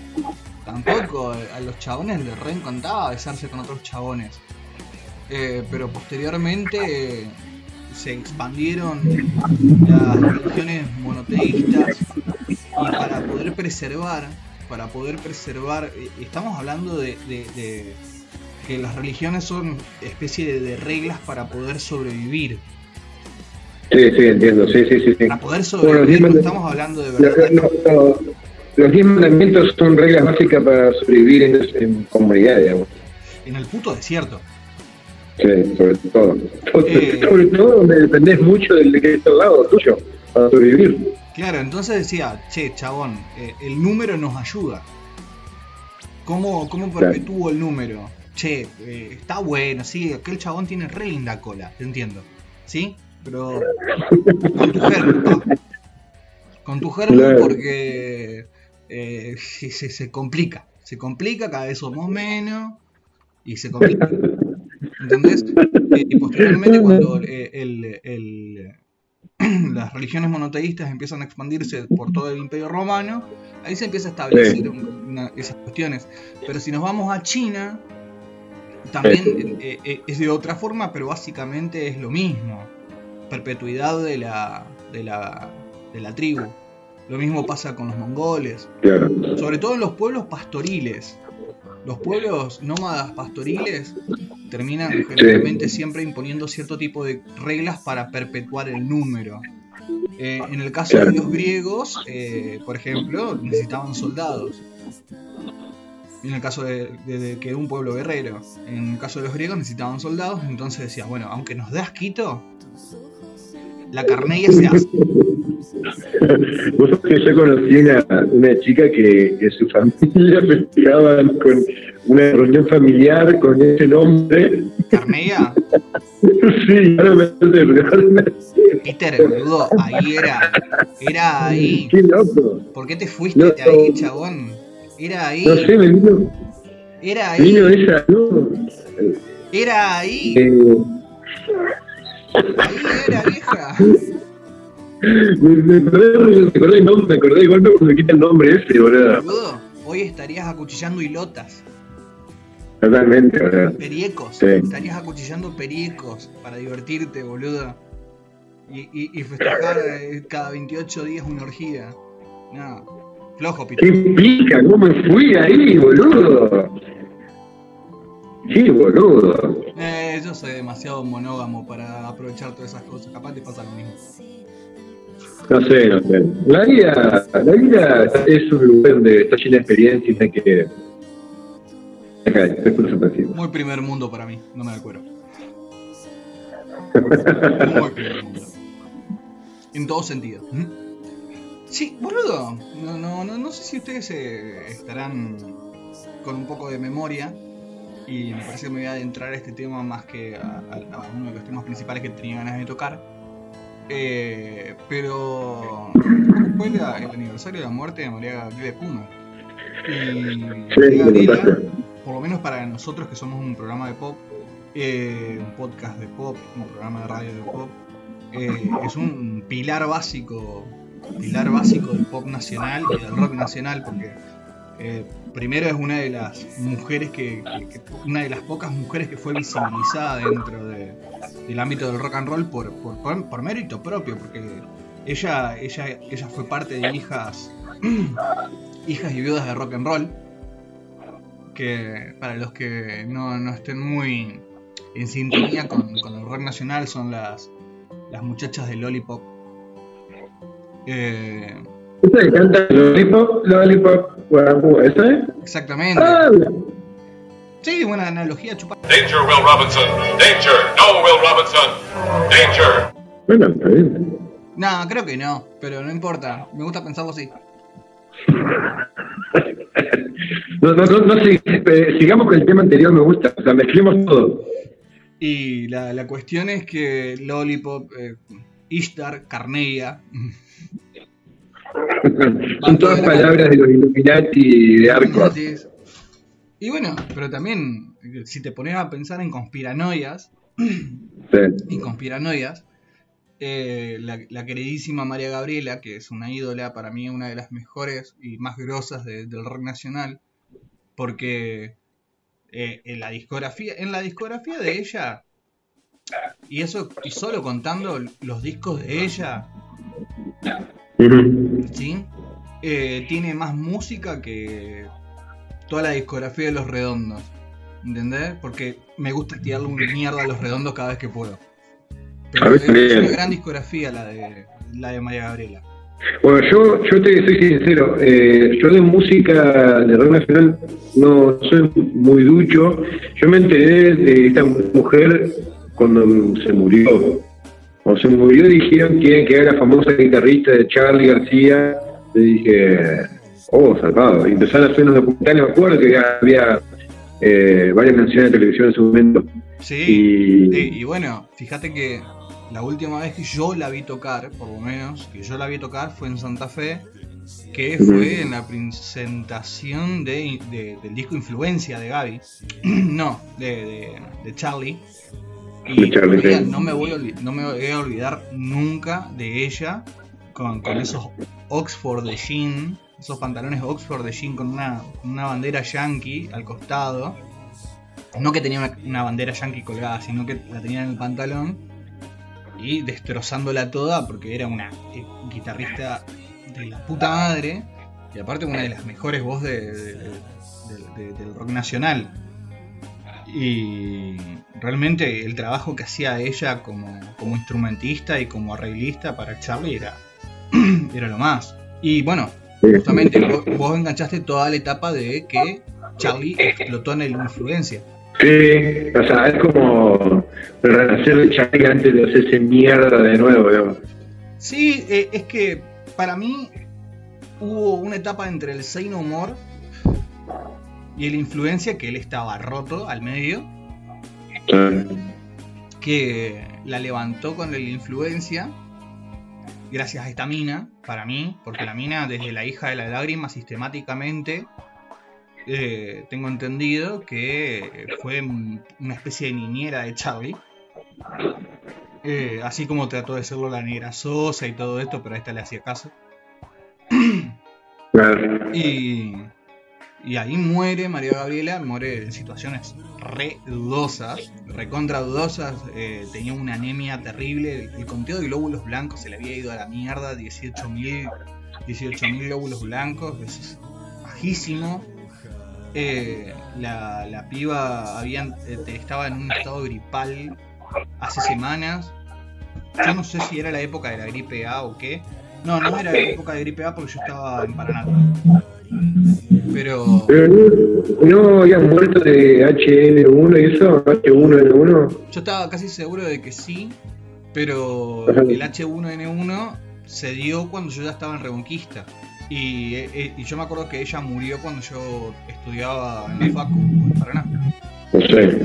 tampoco a los chabones les reencantaba besarse con otros chabones. Eh, pero posteriormente se expandieron las religiones monoteístas y para poder preservar, para poder preservar, eh, estamos hablando de que las religiones son especie de, reglas para poder sobrevivir. Sí, sí, entiendo, sí, sí, sí. Para poder sobrevivir, no estamos hablando de verdad. los diez mandamientos son reglas básicas para sobrevivir en, en comunidad, digamos. En el puto desierto. Sí, sobre todo. Eh, sobre todo donde dependés mucho del que está al lado tuyo para sobrevivir. Claro, entonces decía, che, chabón, eh, el número nos ayuda. ¿Cómo, cómo perpetúo el número? che, eh, está bueno, sí, aquel chabón tiene re linda cola, te entiendo, ¿sí? Pero con tu germo, con tu germo porque eh, se, se, complica, se complica, cada vez somos menos y se complica. ¿Entendés? Eh, y posteriormente cuando el, el, las religiones monoteístas empiezan a expandirse por todo el imperio romano, ahí se empieza a establecer esas cuestiones. Pero si nos vamos a China, también eh, eh, es de otra forma, pero básicamente es lo mismo. Perpetuidad de la, de la, de la tribu. Lo mismo pasa con los mongoles. Sobre todo en los pueblos pastoriles. Los pueblos nómadas pastoriles terminan generalmente siempre imponiendo cierto tipo de reglas para perpetuar el número. Eh, en el caso de los griegos, por ejemplo, necesitaban soldados en el caso de, que un pueblo guerrero. En el caso de los griegos necesitaban soldados, entonces decía, bueno, aunque nos das quito, la carnella se hace. Vos sabés que yo conocí una, una chica que, que su familia festejaban con una reunión familiar con ese nombre. ¿Carnella? sí, ahora me hace Peter, boludo, ahí era. Era ahí. Qué loco. ¿Por qué te fuiste de ahí, chabón? Era ahí. No sé, me vino. Era ahí. Vino esa, no. Era ahí. Eh... Ahí era, vieja. Me, acordé, el nombre, me acordé igual cuando me quita el nombre ese, boludo. hoy estarías acuchillando hilotas. Totalmente, boludo. Periecos. Sí. Estarías acuchillando periecos para divertirte, boludo. Y, y, y festejar eh, cada 28 días una orgía. No. Flojo, ¿Qué pica? ¿Cómo me fui ahí, boludo? Sí, boludo. Eh, yo soy demasiado monógamo para aprovechar todas esas cosas. Capaz te pasa lo mismo. No sé, no sé. La vida, la vida es un lugar donde está llena de experiencias y hay que. Muy primer mundo para mí, no me da cuero. Muy primer mundo. En todo sentido. Sí, boludo. No, no, no, no sé si ustedes eh, estarán con un poco de memoria. Y me parece que me voy a adentrar a este tema más que a, uno de los temas principales que tenía ganas de tocar. Eh, pero fue el, aniversario de la muerte de María Gabriela Kuma. Y por lo menos para nosotros que somos un programa de pop, eh, un podcast de pop, un programa de radio de pop, eh, es un pilar básico, pilar básico del pop nacional y del rock nacional, porque primero es una de las mujeres que, una de las pocas mujeres que fue visibilizada dentro del ámbito del rock and roll por, por, mérito propio, porque ella, ella, ella fue parte de hijas, hijas y viudas de rock and roll, que para los que no, estén muy en sintonía con, el rock nacional son las las muchachas de Lollipop. Eh, ¿Esa canta Lollipop? Lollipop, ¿esa es? Exactamente. Ah, sí, buena analogía, chupa. Danger, Will Robinson. Danger, no, Will Robinson. Danger. Bueno, está bien. No, creo que no, pero no importa. Me gusta pensarlo así. no, no, no, no eh, sigamos con el tema anterior, me gusta. O sea, mezclemos todo. Y la, la cuestión es que Lollipop, eh, Ishtar, Carneia. Son todas palabras de los Illuminati de Arco. Y bueno, pero también, si te pones a pensar en conspiranoias, y conspiranoias, eh, la, queridísima María Gabriela, que es una ídola, para mí una de las mejores y más grosas del rock nacional, porque eh, en la discografía, en la discografía de ella, y eso, y solo contando los discos de ella, ¿sí? Eh, tiene más música que toda la discografía de los redondos. ¿Entendés? Porque me gusta tirarle una mierda a los redondos cada vez que puedo. Pero es, una gran discografía la de la de María Gabriela. Bueno, yo, yo te soy sincero, eh, yo de música de rock nacional no soy muy ducho. Yo me enteré de esta mujer cuando se murió. Cuando se murió dijeron que, que era la famosa guitarrista de Charlie García. Le dije, oh, salvado. Y empezaron a hacer unos documentales, me acuerdo que había eh, varias menciones de televisión en su momento. Sí, y bueno, fíjate que la última vez que yo la vi tocar, por lo menos, que yo la vi tocar fue en Santa Fe, que fue en la presentación de, del disco Influencia de Gaby, no, de, Charlie. Y no, me voy a no me voy a olvidar nunca de ella con, esos Oxford de jean, esos pantalones Oxford de jean con una, bandera yankee al costado. No que tenía una, una bandera yankee colgada, sino que la tenía en el pantalón y destrozándola toda porque era una eh, guitarrista de la puta madre y aparte una de las mejores voces del rock nacional. Y realmente el trabajo que hacía ella como, instrumentista y como arreglista para Charlie era, era lo más. Y bueno, justamente vos, vos enganchaste toda la etapa de que Charlie explotó en la influencia. Sí, o sea, es como renacer de Charlie antes de hacerse mierda de nuevo, digamos. Sí, eh, es que para mí hubo una etapa entre el Sein Humor y el Influencia que él estaba roto al medio. Que la levantó con el Influencia gracias a esta mina, para mí, porque la mina desde la hija de la lágrima sistemáticamente eh, tengo entendido que fue una especie de niñera de Charlie. Eh, así como trató de serlo la negra Sosa y todo esto, pero a esta le hacía caso. y, y ahí muere María Gabriela, muere en situaciones re dudosas, recontra dudosas. Eh, tenía una anemia terrible. El conteo de glóbulos blancos se le había ido a la mierda, 18.000 18 glóbulos blancos, es bajísimo. Eh, la, la, piba habían, eh, estaba en un estado gripal hace semanas. Yo no sé si era la época de la gripe A o qué, No, no era época de gripe A porque yo estaba en Paraná. Pero. Pero no, no habían muerto de HN1 y eso, H1N1. Yo estaba casi seguro de que sí, pero Ajá. el H1N1 se dio cuando yo ya estaba en Reconquista. Y, eh, y yo me acuerdo que ella murió cuando yo estudiaba en la Facu, en Paraná. No sé,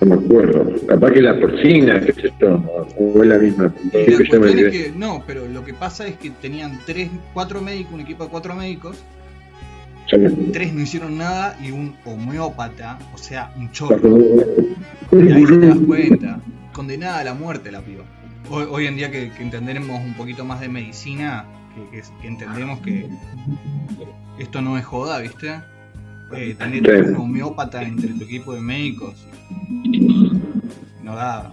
no me acuerdo. Capaz que la porcina, sé yo, o es la misma. Eh, la me es que no, pero lo que pasa es que tenían tres, cuatro médicos, un equipo de cuatro médicos, tres no hicieron nada y un homeópata, o sea, un chorro. Y ahí te das cuenta. Condenada a la muerte la piba. Hoy, hoy en día que, que entendemos un poquito más de medicina, que, que- que entendemos que esto no es joda, ¿viste? Eh, tener Sí. un homeópata entre tu equipo de médicos no da.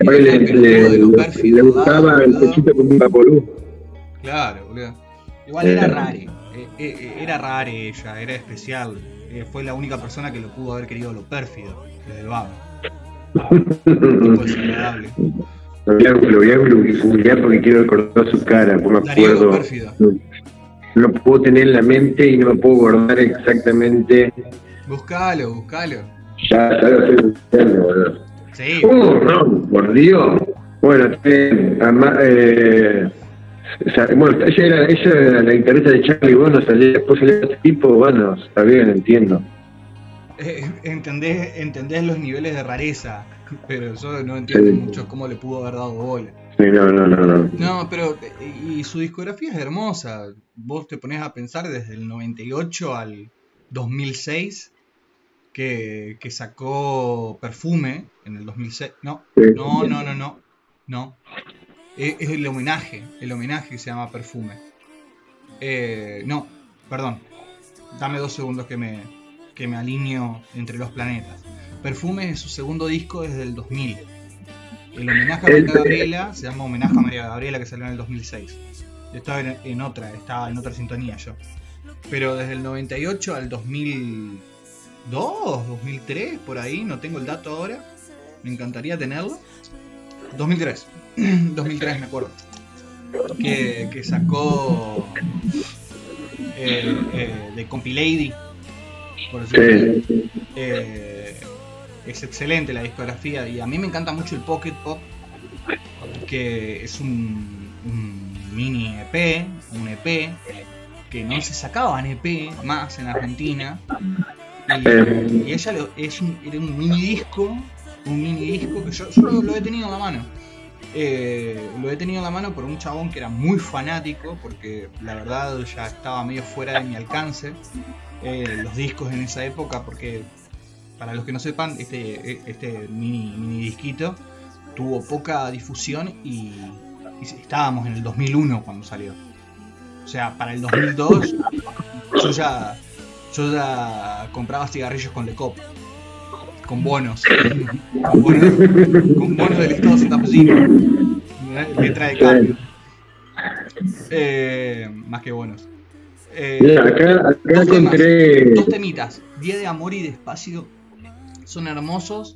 Le, le, gustaba el pechito con un vaporú. Claro, boludo. Igual era Eh. rare. eh, eh, era rare ella, era especial. Eh, fue la única persona que lo pudo haber querido lo pérfido, desde el vago. Tipo desagradable. Lo voy a, lo voy a googlear porque quiero recordar su cara, no me acuerdo. pérfido. No, puedo tener en la mente y no me puedo guardar exactamente. Buscalo, buscalo. Ya, ya lo estoy buscando, boludo. Sí, Uh, no, por Dios. Bueno, eh, ama- eh, o sea, bueno, ella era, ella era la guitarrista de Charlie, bueno, salía, después salía este tipo, bueno, está bien, entiendo. eh, entendés, entendés los niveles de rareza, pero yo no entiendo Sí. mucho cómo le pudo haber dado bola. Sí, no, no, no, no. No, pero y su discografía es hermosa. Vos te pones a pensar desde el 98 al 2006 que, que sacó Perfume en el 2006. No, no, no, no, no. No. Es, es el homenaje, el homenaje que se llama Perfume. Eh, no, perdón. Dame dos segundos que me, que me alineo entre los planetas. Perfume es su segundo disco desde el 2000. El homenaje a María Gabriela se llama Homenaje a María Gabriela que salió en el 2006. Yo estaba en, en otra, estaba en otra sintonía yo. Pero desde el 98 al 2002, 2003, por ahí, no tengo el dato ahora. Me encantaría tenerlo. 2003, 2003 me acuerdo. Que, que sacó eh, eh, de Compilady, por decirlo Sí, eh, es excelente la discografía y a mí me encanta mucho el Pocket Pop, que es un, un mini EP, un EP, que no se sacaban EP más en Argentina. Y, y ella lo- es un, era un mini disco, un mini disco que yo, yo lo, lo he tenido en la mano. Eh, lo he tenido en la mano por un chabón que era muy fanático, porque la verdad ya estaba medio fuera de mi alcance eh, los discos en esa época, porque para los que no sepan, este, este mini, mini disquito tuvo poca difusión y, y estábamos en el 2001 cuando salió. O sea, para el 2002 yo ya, yo ya compraba cigarrillos con Lecop, con bonos, con bonos, con bonos del Estado Santafesino, letra de cambio, Eh, más que bonos. Eh, Mira, acá, acá Dos temas, encontré. dos temitas, Día de Amor y Despacio, son hermosos.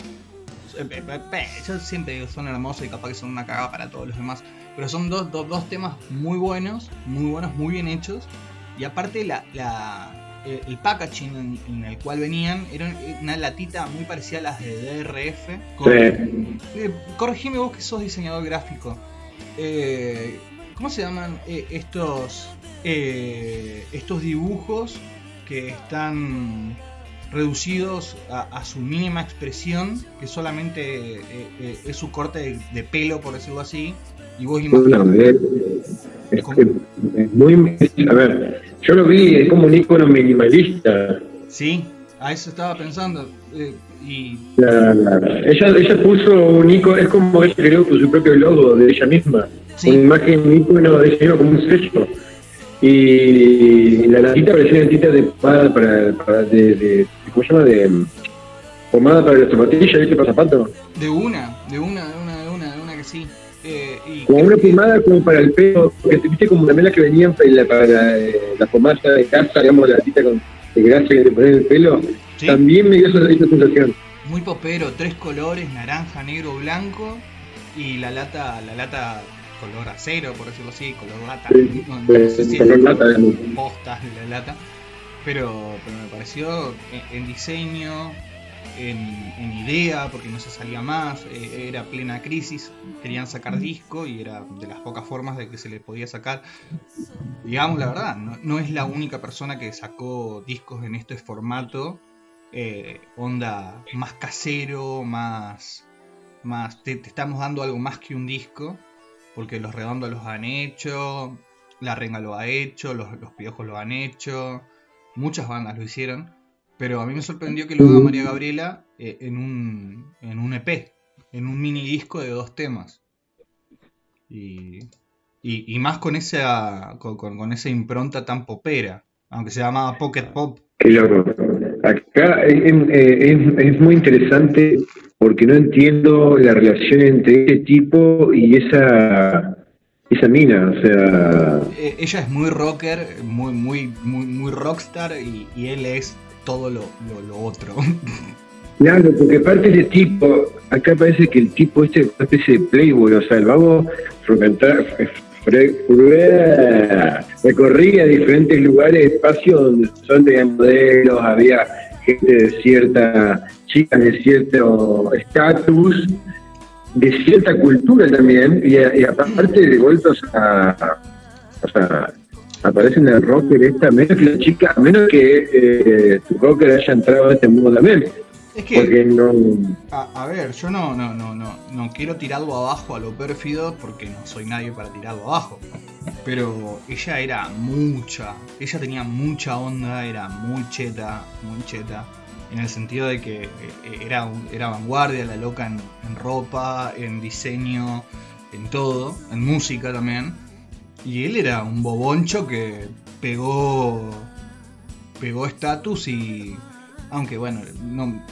Eh, eh, eh, Yo siempre digo son hermosos y capaz que son una cagada para todos los demás. Pero son dos, dos, dos temas muy buenos, muy buenos, muy bien hechos. Y aparte la, la, eh, el packaging en, en el cual venían era una latita muy parecida a las de DRF. Con, Sí. eh, corregime vos que sos diseñador gráfico. Eh, ¿Cómo se llaman eh, estos eh, estos dibujos que están reducidos a, a su mínima expresión, que solamente eh, eh, es su corte de, de pelo, por decirlo así, y vos imaginás... No, es, es- es muy. A ver, yo lo vi, es como un icono minimalista. Sí, a eso estaba pensando. eh, y La- la- ella, ella puso un icono, es como ella creó su propio logo de ella misma. Sí. Una imagen, un icono de ella como un sello. Y la latita parecía una latita de pomada para, para de, de- ¿cómo se llama? De mm, pomada para las zapatillas, ¿viste? Para zapatos. de una, de una, de una, Eh, creo una pomada como para el pelo, que viste como también las que venían para, la- para eh, la pomada de casa, digamos, la latita con de grasa que te ponen en el pelo. Sí. También me dio esa, esa sensación. Muy popero, tres colores, naranja, negro, blanco. y la lata, la lata color acero, por decirlo así, color lata. Sí, no, sé si color lata, postas de la lata, pero, pero me pareció en, en diseño, en, idea, porque no se salía más, eh, era plena crisis, querían sacar disco y era de las pocas formas de que se le podía sacar. Digamos la verdad, no, es la única persona que sacó discos en este formato, eh, onda más casero, más... más te, estamos dando algo más que un disco, porque los redondos los han hecho, la renga lo ha hecho, los piojos lo han hecho, muchas bandas lo hicieron, pero a mí me sorprendió que lo haga María Gabriela eh, en, un, en un EP, en un mini disco de dos temas. Y, y, y más con esa, con, con- con esa impronta tan popera, aunque se llamaba Pocket Pop. Qué loco. Acá es, es- es muy interesante porque no entiendo la relación entre ese tipo y esa esa mina, o sea, Eh, ella es muy rocker, muy, muy, muy, muy rockstar y, y él es todo lo, lo, otro. claro, porque aparte ese tipo, acá parece que el tipo este es una especie de playboy, o sea, el vago fre- recorría diferentes lugares, espacios donde son de modelos, había gente de cierta, chicas de cierto estatus, de cierta cultura también, y, y aparte de o sea, o aparece en el rocker esta, menos que la chica, a menos que eh, tu rocker haya entrado a este mundo también, Es que, porque no... a, a ver, yo no, no, no, no, no quiero tirarlo abajo a lo pérfido porque no soy nadie para tirarlo abajo. Pero ella era mucha, ella tenía mucha onda, era muy cheta, muy cheta. En el sentido de que eh, era, un- era vanguardia, la loca en, en ropa, en diseño, en todo, en música también. Y él era un boboncho que pegó pegó estatus y aunque bueno, no,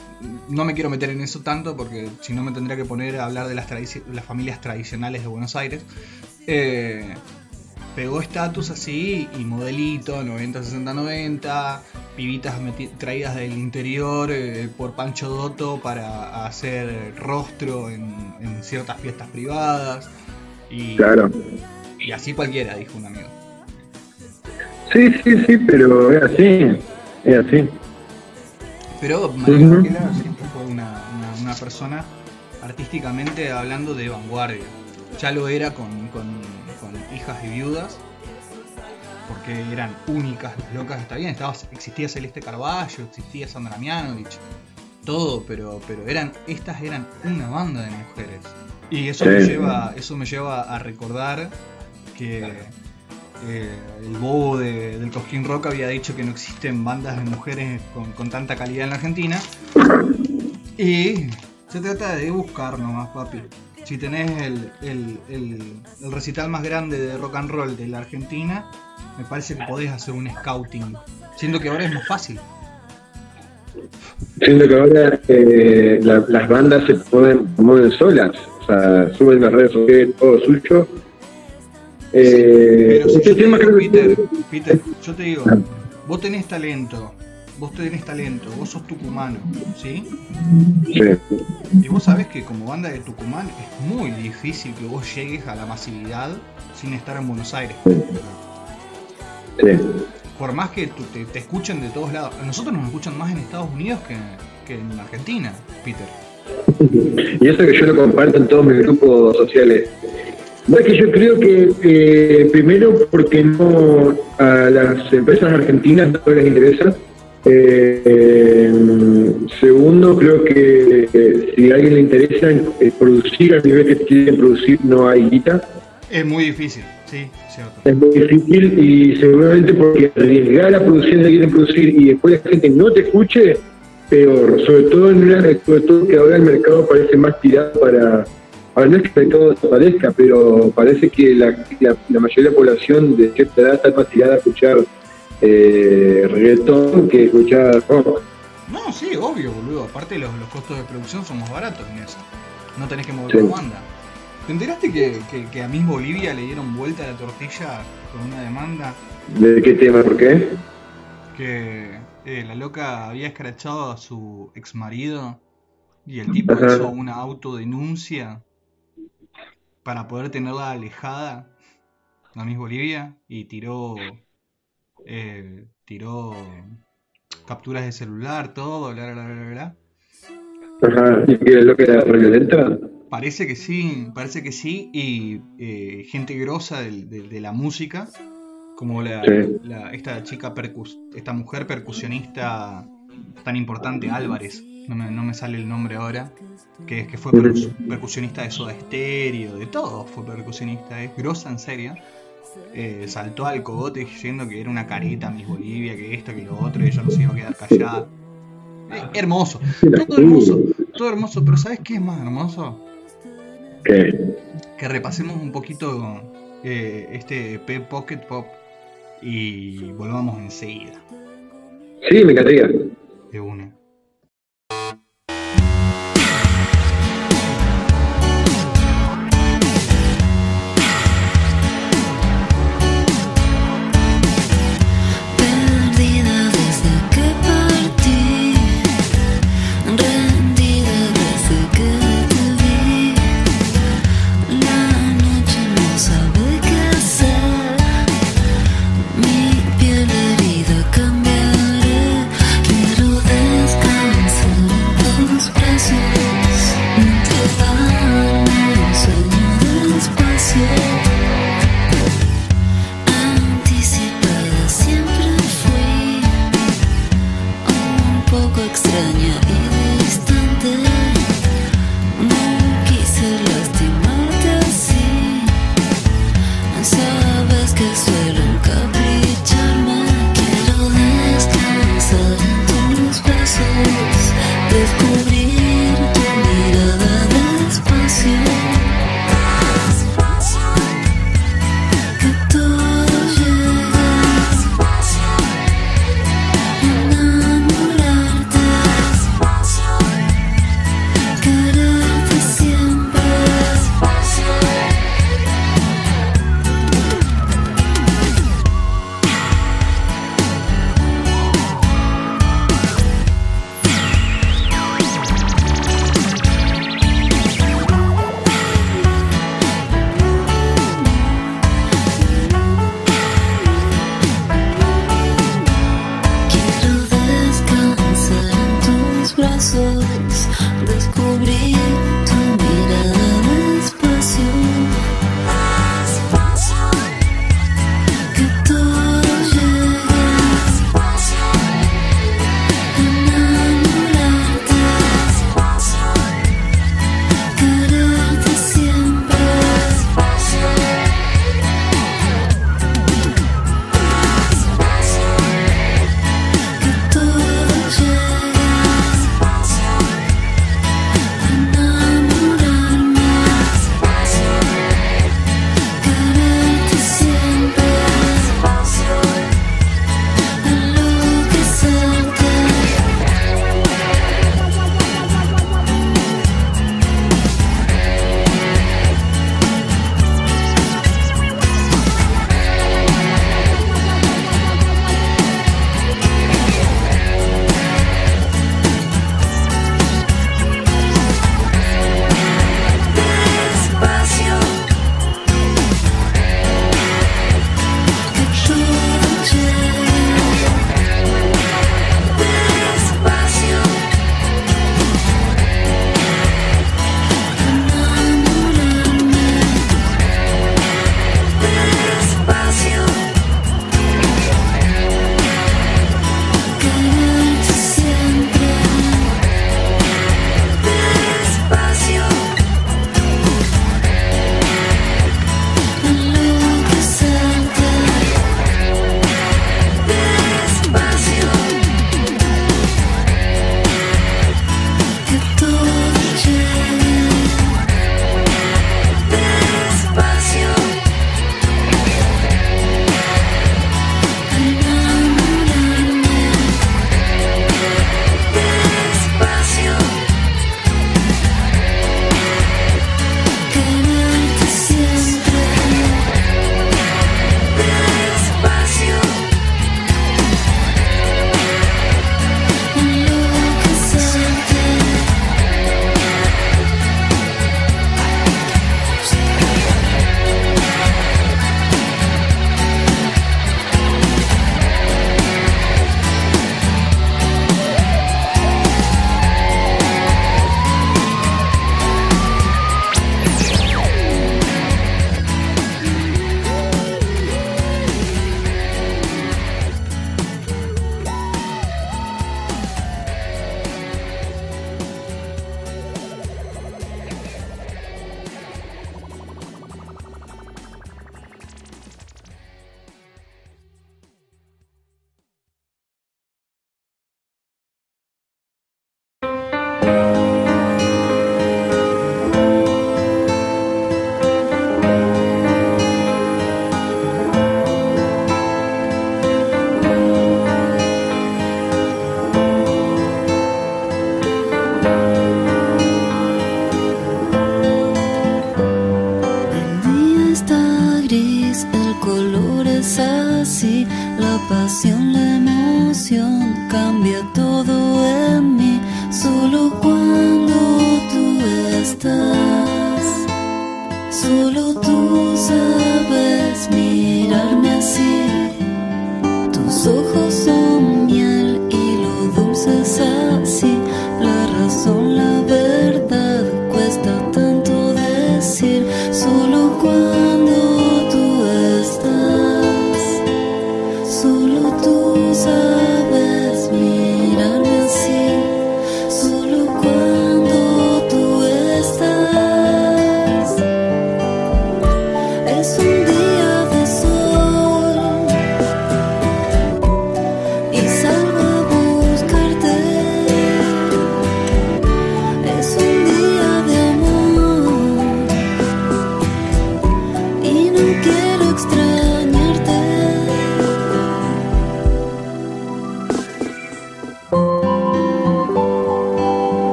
no me quiero meter en eso tanto porque si no me tendría que poner a hablar de las, las familias tradicionales de Buenos Aires. Eh, pegó estatus así y modelito, 90, 60, 90, pibitas traídas del interior eh, por Pancho Dotto para hacer rostro en, en ciertas fiestas privadas. Y, Claro. Y así cualquiera, dijo un amigo. Sí, sí, sí, pero es así, es así. Pero María. Gabriela siempre fue una, una- una persona artísticamente hablando de vanguardia. Ya lo era con, con- con hijas y viudas, porque eran únicas las locas, está bien, estaba, existía Celeste Carballo, existía Sandra Mianovich, todo, pero, pero eran, estas eran una banda de mujeres. Y eso me lleva, eso me lleva a recordar que eh, el bobo de- del Cosquín Rock había dicho que no existen bandas de mujeres con, con tanta calidad en la Argentina. Y se trata de buscar nomás, papi. Si tenés el, el- el- recital más grande de rock and roll de la Argentina, me parece que podés hacer un scouting. Siendo que ahora es más fácil. Siendo que ahora eh, la- las bandas se pueden mueven solas, o sea, suben las redes sociales, todo suyo. Eh, Pero si este yo te tema digo, que- Peter, Peter, yo te digo, Ah. vos tenés talento, vos tenés talento, vos sos tucumano, ¿sí? Sí, Y vos sabés que como banda de Tucumán es muy difícil que vos llegues a la masividad sin estar en Buenos Aires. sí. Por más que te, te escuchen de todos lados. A nosotros nos escuchan más en Estados Unidos que, que en Argentina, Peter. Y eso que yo lo comparto en todos mis grupos sociales. No es que yo creo que, eh, primero, porque no a las empresas argentinas no les interesa. Eh, segundo, creo que eh, si a alguien le interesa eh, producir al nivel que quieren producir, no hay guita. Es muy difícil, sí, cierto. Es muy difícil y seguramente porque arriesgar la producción que quieren producir y después la gente no te escuche, peor. Sobre todo, en una, sobre todo que ahora el mercado parece más tirado para. Ahora no es que mercado desaparezca, pero parece que la, la, la mayoría de la población de cierta edad está más tirada a escuchar eh, reggaetón que escuchar rock. No, sí, obvio, boludo. Aparte los, los costos de producción son más baratos en eso. No tenés que mover Sí. la banda. ¿Te enteraste que, que, que a Miss Bolivia le dieron vuelta a la tortilla con una demanda? ¿De qué tema? ¿Por qué? Que eh, la loca había escrachado a su ex marido y el tipo Ajá. hizo una autodenuncia para poder tenerla alejada a Miss Bolivia y tiró eh, tiró capturas de celular, todo, bla, bla, bla, bla. Ajá, ¿y qué es lo que era violenta? Parece que sí, parece que sí, y eh, gente grosa del- de, la música, como la, Sí. la- esta chica, percus, esta mujer percusionista tan importante, Álvarez, no me, no me sale el nombre ahora, que, que fue percus- percusionista de Soda Stereo, de todo fue percusionista, es grosa en serio. Eh, saltó al cogote diciendo que era una careta Miss Bolivia, que esto, que lo otro, y ella no se iba a quedar callada. Eh, hermoso, todo hermoso, todo hermoso, pero ¿sabes qué es más hermoso? ¿Qué? que repasemos un poquito eh, este P Pocket Pop y volvamos enseguida Sí, me encantaría. de una. Tus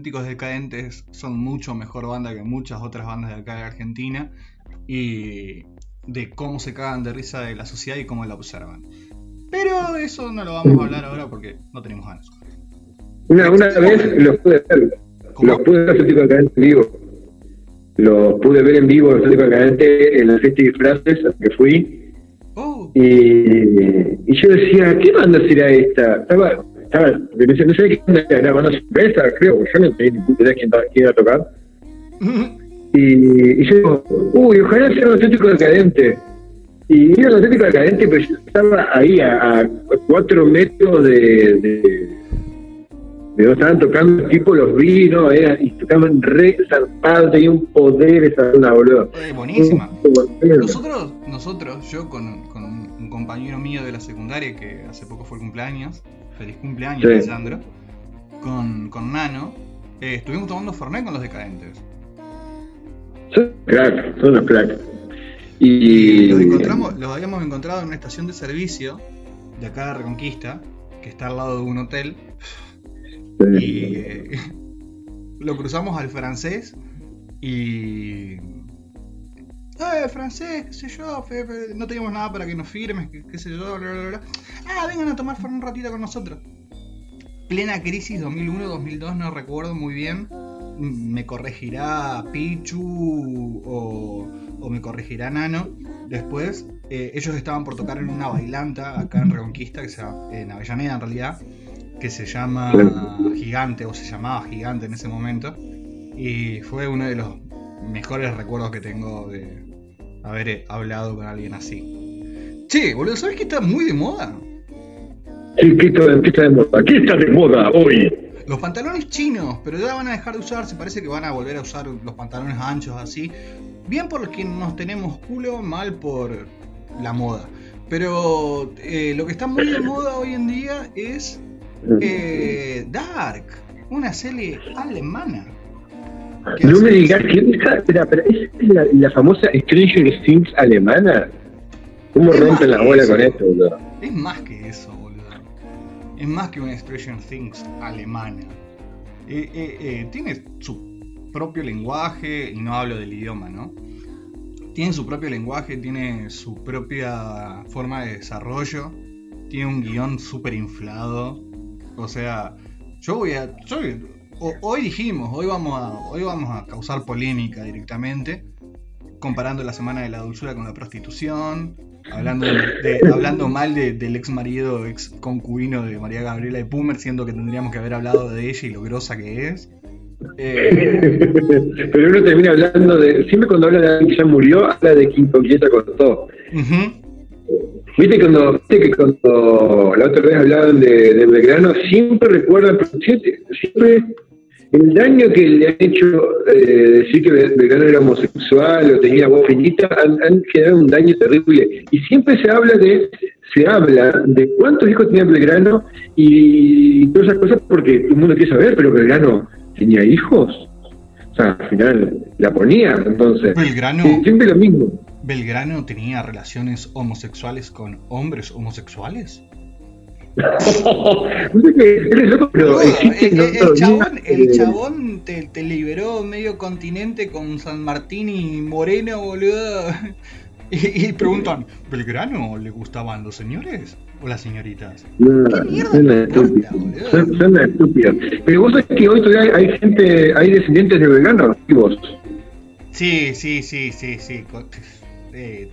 auténticos decadentes son mucho mejor banda que muchas otras bandas de acá de Argentina y de cómo se cagan de risa de la sociedad y cómo la observan. Pero eso no lo vamos a hablar ahora porque no tenemos ganas. Una, una vez los pude ver, ¿Cómo? los pude ver Atlético Decadente en vivo. Los pude ver en vivo Atlético Decadente en la fiesta de disfraces que fui. Oh, Y, y yo decía, ¿qué banda será esta? Estaba, estaba, no sé, no sé banda era, banda sorpresa, creo, yo no tenía ni idea quién, quién iba a tocar. Y, y yo digo, uy, ojalá sea un auténtico decadente. Y era un auténtico decadente, pero yo estaba ahí a, a cuatro metros de, de, de donde estaban tocando, tipo los vi, ¿no? Era, y tocaban re zarpado, tenía un poder esa banda, boludo. eh, buenísima. Nosotros, nosotros, yo con, con un, un compañero mío de la secundaria que hace poco fue el cumpleaños, feliz cumpleaños, Sí. Con, con Nano, eh, estuvimos tomando Fernet con los decadentes. Son crack, son unos cracks. Y Los, encontramos, los habíamos encontrado en una estación de servicio de acá de Reconquista, que está al lado de un hotel. Y eh, lo cruzamos al francés y. Eh, francés, qué sé yo, no teníamos nada para que nos firmes, qué, sé yo, bla, bla, bla. Ah, vengan a tomar un ratito con nosotros. Plena crisis 2001-2002, no recuerdo muy bien. Me corregirá Pichu o, o me corregirá Nano. Después, eh, ellos estaban por tocar en una bailanta acá en Reconquista, que se en Avellaneda en realidad, que se llama. Gigante, o se llamaba Gigante en ese momento. Y fue uno de los mejores recuerdos que tengo de haber eh, hablado con alguien así. Che, boludo, ¿sabes que está muy de moda? Sí, ¿qué está, qué está de moda? ¿Qué está de moda hoy? Los pantalones chinos, pero ya van a dejar de usarse, parece que van a volver a usar los pantalones anchos así. Bien por los que nos tenemos culo, mal por la moda. Pero eh, lo que está muy de moda hoy en día es eh, Dark, una serie alemana. No me digas que esa, espera, pero ¿es la, la famosa Stranger Things alemana. ¿Cómo Es rompen la bola eso. con esto, boludo? Es más que eso, boludo. Es más que una Stranger Things alemana. Eh, eh, eh, tiene su propio lenguaje, y no hablo del idioma, ¿no? Tiene su propio lenguaje, tiene su propia forma de desarrollo, tiene un guion súper inflado. O sea, yo voy a. yo- o- hoy dijimos, hoy vamos, a, hoy vamos a causar polémica directamente, comparando la Semana de la Dulzura con la prostitución, hablando, de- hablando mal de- del ex marido, ex concubino de María Gabriela de Pumer, siendo que tendríamos que haber hablado de ella y lo grosa que es. Eh, Pero uno termina hablando de. Siempre cuando habla de alguien que ya murió, habla de quien con quién te contó. ujú, Viste cuando, viste que cuando la otra vez hablaban de, de Belgrano, siempre recuerdan, siempre, siempre el daño que le han hecho eh, decir que Belgrano era homosexual o tenía voz finita, han, han generado un daño terrible. Y siempre se habla de, se habla de cuántos hijos tenía Belgrano y todas esas cosas porque todo el mundo quiere saber, pero Belgrano tenía hijos. O sea, al final la ponía, entonces. Belgrano, siempre lo mismo. Belgrano tenía relaciones homosexuales con hombres homosexuales. pero Boludo, existe el, chabón, días, el chabón te, te liberó medio continente con San Martín y Moreno, boludo. Y, y preguntan, ¿Belgrano le gustaban los señores o las señoritas? No, ¿Qué mierda son importa, boludo? Son, son estúpidos. Pero vos sabés que hoy todavía hay gente, hay descendientes de veganos vivos. Sí, sí, sí, sí, sí. eh,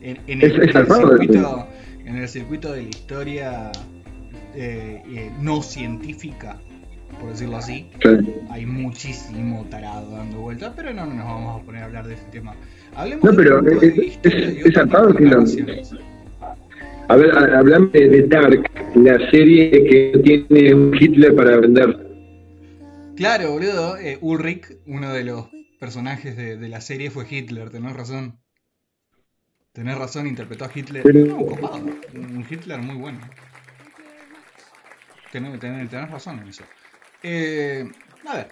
en, en Es- el, es en el circuito, en el circuito de la historia eh, eh, no científica, por decirlo así, hay muchísimo tarado dando vueltas, pero no, no nos vamos a poner a hablar de ese tema. Hablemos No, pero es- es- que a ver, hablame de, de Dark, la serie que tiene un Hitler para vender. Claro, boludo, eh, Ulrich, uno de los personajes de, de la serie fue Hitler, tenés razón. Tenés razón, interpretó a Hitler. Pero- No, copado, un Hitler muy bueno. Tenés, tenés- tenés razón en eso. Eh, a ver.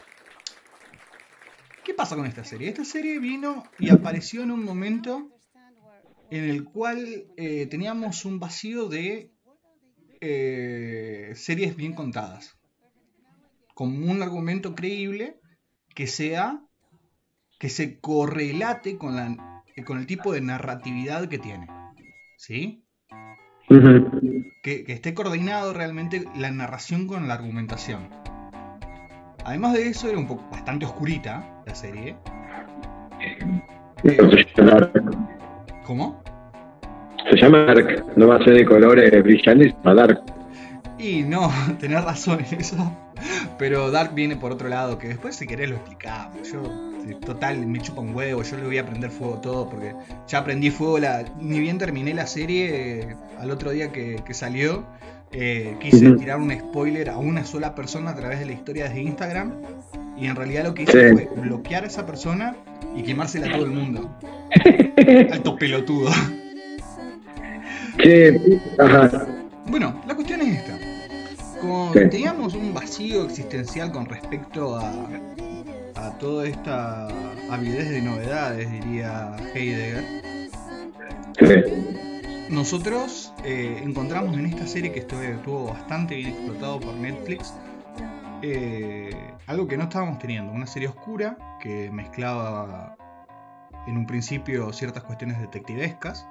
¿Qué pasa con esta serie? Esta serie vino y apareció en un momento en el cual eh, teníamos un vacío de eh, series bien contadas. Con un argumento creíble que sea que se correlate con, la, con el tipo de narratividad que tiene. ¿Sí? Que, que esté coordinado realmente la narración con la argumentación. Además de eso, era un poco bastante oscurita la serie. ¿Cómo? Se llama Dark, no va a ser de colores brillantes, va Dark. Y no, tenés razón en eso. Pero Dark viene por otro lado, que después si querés lo explicamos. Yo, eh, total, me chupa un huevo, yo le voy a prender fuego todo, porque ya prendí fuego, la, ni bien terminé la serie, eh, al otro día que, que salió, eh, quise tirar un spoiler a una sola persona a través de la historia de Instagram, y en realidad lo que hice Sí. fue bloquear a esa persona y quemársela a todo el mundo. Alto pelotudo. Ajá. Bueno, la cuestión es esta. Como Sí. teníamos un vacío existencial con respecto a, a toda esta avidez de novedades, diría Heidegger, nosotros eh, encontramos en esta serie que estuvo, estuvo bastante bien explotado por Netflix eh, algo que no estábamos teniendo, una serie oscura que mezclaba en un principio ciertas cuestiones detectivescas,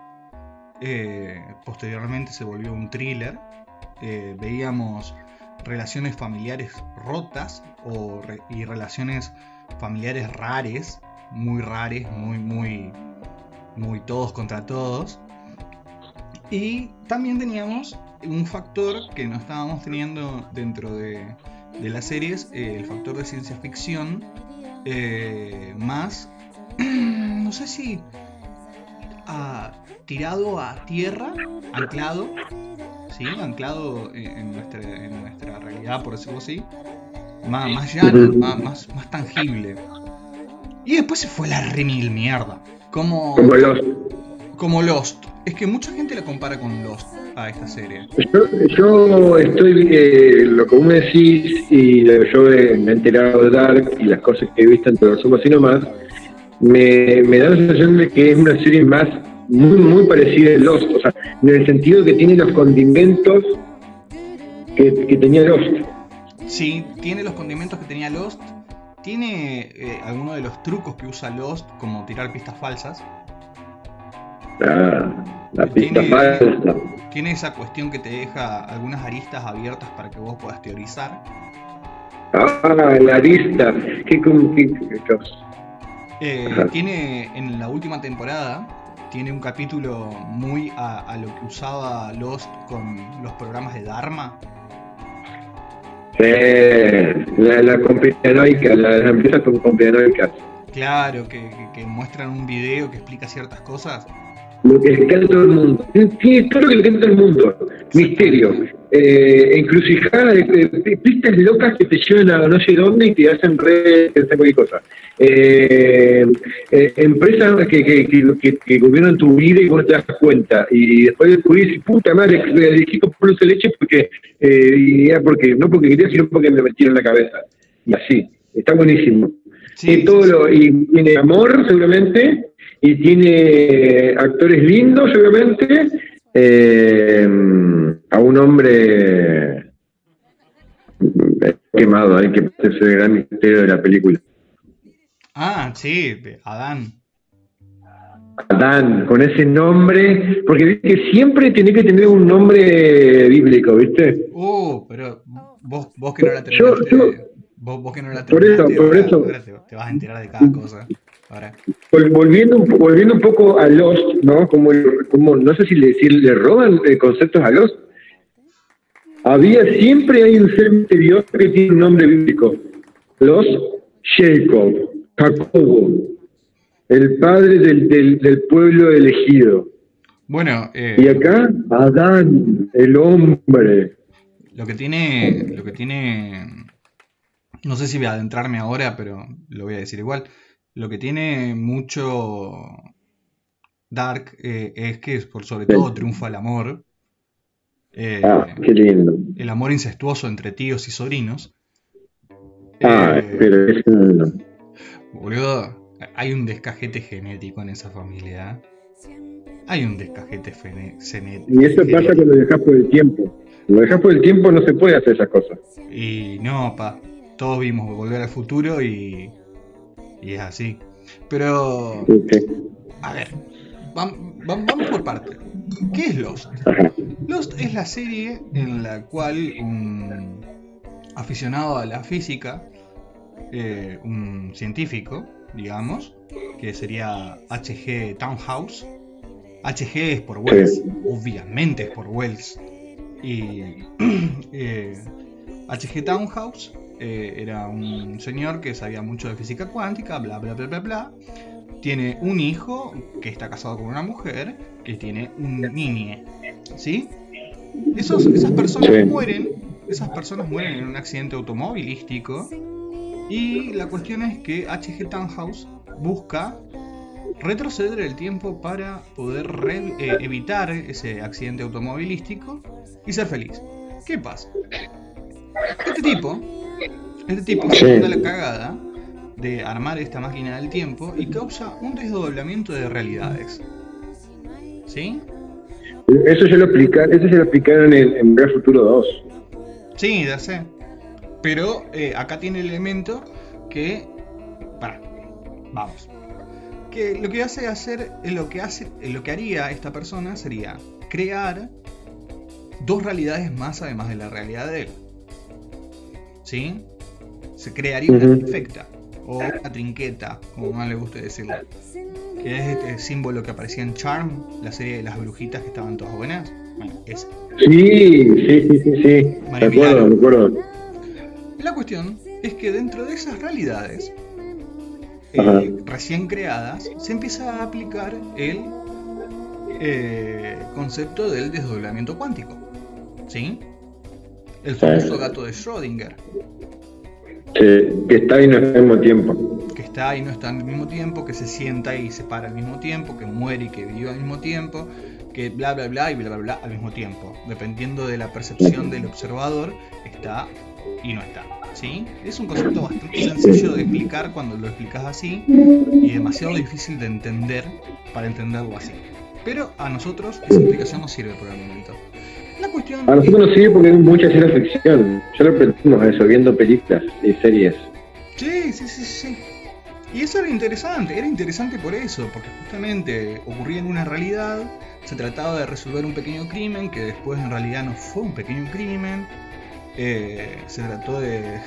eh, posteriormente se volvió un thriller, eh, veíamos relaciones familiares rotas o y relaciones familiares rares, muy rares, muy, muy, muy todos contra todos. Y también teníamos un factor que no estábamos teniendo dentro de, de las series, eh, el factor de ciencia ficción, eh, más, no sé si ah, tirado a tierra, anclado, ¿sí? anclado en, en nuestra, en nuestra realidad, por decirlo así, más, más llano, más, más, más tangible. Y después se fue la remil mierda. Como, Como los. como Lost. Es que mucha gente la compara con Lost a esta serie. Yo, yo estoy, eh, lo que vos me decís, y lo que yo me he enterado de Dark y las cosas que he visto en todo así nomás, me, me da la sensación de que es una serie más, muy, muy parecida a Lost, o sea, en el sentido que tiene los condimentos que, que tenía Lost. Sí, tiene los condimentos que tenía Lost. Tiene eh, algunos de los trucos que usa Lost, como tirar pistas falsas. La, la pista Tiene- falsa. Tiene esa cuestión que te deja algunas aristas abiertas para que vos puedas teorizar. Ah, la arista. Qué, com- qué- qué- Eh, tiene en la última temporada, tiene un capítulo muy a, a lo que usaba Lost con los programas de Dharma. Eh, la, la conspiranoica, la, la empresa con conspiranoicas. Claro, que, que- que muestran un video que explica ciertas cosas. Lo que a todo el mundo. Tiene todo lo que a todo el mundo. Misterio. Eh, encrucijada, eh, eh, pistas locas que te llevan a no sé dónde y te hacen re pensar cualquier cosa. Eh, eh, empresas que, que, que, que- que gobiernan tu vida y vos te das cuenta. Y después descubrís, puta madre, le elegí por dulce de leche porque, eh, y era porque, no porque quería, sino porque me metieron en la cabeza. Y así. Está buenísimo. Sí, y todo sí, sí. lo, y tiene amor seguramente y tiene actores lindos seguramente eh, a un hombre eh, quemado ahí que es el gran misterio de la película Ah, sí, Adán. Adán con ese nombre porque viste que siempre tiene que tener un nombre bíblico viste Uh, pero vos, vos que no la Yo- terminaste. yo- vos, vos que no la Por eso, por eso. te vas a enterar de cada cosa. Ahora. Volviendo volviendo un poco a Lost no como, como no sé si le, si le roban eh, conceptos a Lost había siempre hay un ser misterioso que tiene un nombre bíblico los Jacob Jacobo el padre del, del, del pueblo elegido Bueno, eh, y acá Adán el hombre lo que tiene. Lo que tiene. No sé si voy a adentrarme ahora, pero lo voy a decir igual. Lo que tiene mucho Dark eh, es que por sobre todo triunfa el amor. Eh, ah qué lindo el amor incestuoso entre tíos y sobrinos. ah Eh, pero es un- Boludo, hay un descajete genético en esa familia. Hay un descajete gene- y eso pasa genético. cuando lo dejas por el tiempo lo dejas por el tiempo no se puede hacer esas cosas Y no, pa. Todos vimos volver al futuro y. Y es así. Pero. A ver. vam- vam- vamos por partes. ¿Qué es Lost? Lost es la serie en la cual un aficionado a la física, eh, un científico, digamos, que sería H.G. Townhouse. H.G. es por Wells, obviamente es por Wells. Y eh, H.G. Townhouse eh, era un señor que sabía mucho de física cuántica, bla bla bla bla bla. Tiene un hijo que está casado con una mujer que tiene un niñe. ¿Sí? Esos, esas personas Sí. mueren. Esas personas mueren en un accidente automovilístico. Y la cuestión es que H.G. Tannhaus busca retroceder el tiempo para poder re- eh, evitar ese accidente automovilístico y ser feliz. ¿Qué pasa? Este tipo, este tipo se Sí. manda la cagada de armar esta máquina del tiempo y causa un desdoblamiento de realidades. ¿Sí? Eso ya lo explicaron, eso ya lo explicaron en, en Futuro 2. Sí, ya sé. Pero eh, acá tiene el elemento que. Para. Vamos. Que lo que hace hacer. eh, Lo que hace. eh, Lo que haría esta persona sería crear dos realidades más además de la realidad de él. ¿Sí? Se crearía una Ujú. trifecta. O una trinqueta, como más le guste decirlo. Que es este símbolo que aparecía en Charm, la serie de las brujitas que estaban todas buenas. Bueno, ese. Sí, sí, sí, sí, sí. Me acuerdo. La cuestión es que dentro de esas realidades eh, recién creadas se empieza a aplicar el eh, concepto del desdoblamiento cuántico. ¿Sí? El famoso gato de Schrödinger, que está ahí no está al mismo tiempo. que está y no está al mismo tiempo, que se sienta y se para al mismo tiempo, que muere y que vive al mismo tiempo, que bla bla bla y bla bla bla al mismo tiempo. Dependiendo de la percepción del observador, está y no está. ¿Sí? Es un concepto bastante sencillo de explicar cuando lo explicas así y demasiado difícil de entender para entenderlo así. Pero a nosotros esa explicación nos sirve por el momento. Cuestión A nosotros nos sirve porque hay mucha ciencia ficción. Ya lo aprendimos eso, viendo películas y series. Sí, sí, sí, sí. Y eso era interesante, era interesante por eso, porque justamente ocurría en una realidad, se trataba de resolver un pequeño crimen, que después en realidad no fue un pequeño crimen, eh, se trató de...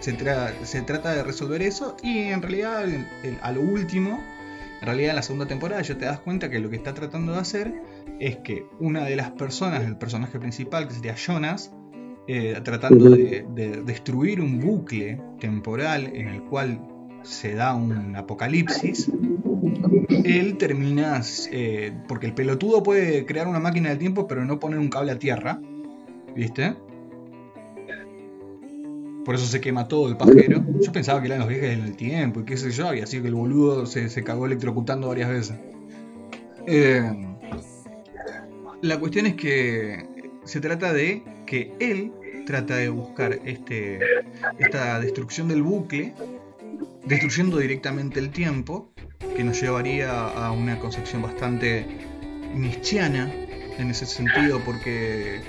Se, tra- se trata de resolver eso y en realidad el- el- a lo último, en realidad en la segunda temporada ya te das cuenta que lo que está tratando de hacer es que una de las personas, el personaje principal que sería Jonas, eh, tratando de destruir un bucle temporal en el cual se da un apocalipsis, él termina, eh, porque el pelotudo puede crear una máquina del tiempo pero no poner un cable a tierra, ¿viste? Por eso se quema todo el pajero. Yo pensaba que eran los viajes en el tiempo y qué sé yo, y así que el boludo se, se cagó electrocutando varias veces. Eh, la cuestión es que se trata de que él trata de buscar este, esta destrucción del bucle, destruyendo directamente el tiempo, que nos llevaría a una concepción bastante nietzscheana en ese sentido, porque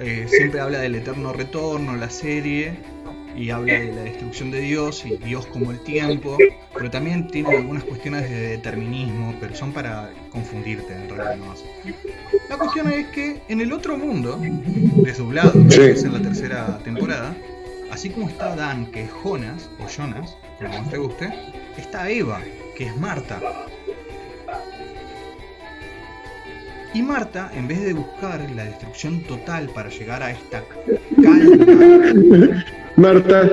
eh, siempre habla del eterno retorno, la serie, y habla de la destrucción de Dios y Dios como el tiempo, pero también tiene algunas cuestiones de determinismo, pero son para confundirte en realidad nomás. La cuestión es que en el otro mundo, desdoblado, Sí. que es en la tercera temporada, así como está Dan, que es Jonas, o Jonas, como más te guste, está Eva, que es Marta. Y Marta, en vez de buscar la destrucción total para llegar a esta calma, Marta,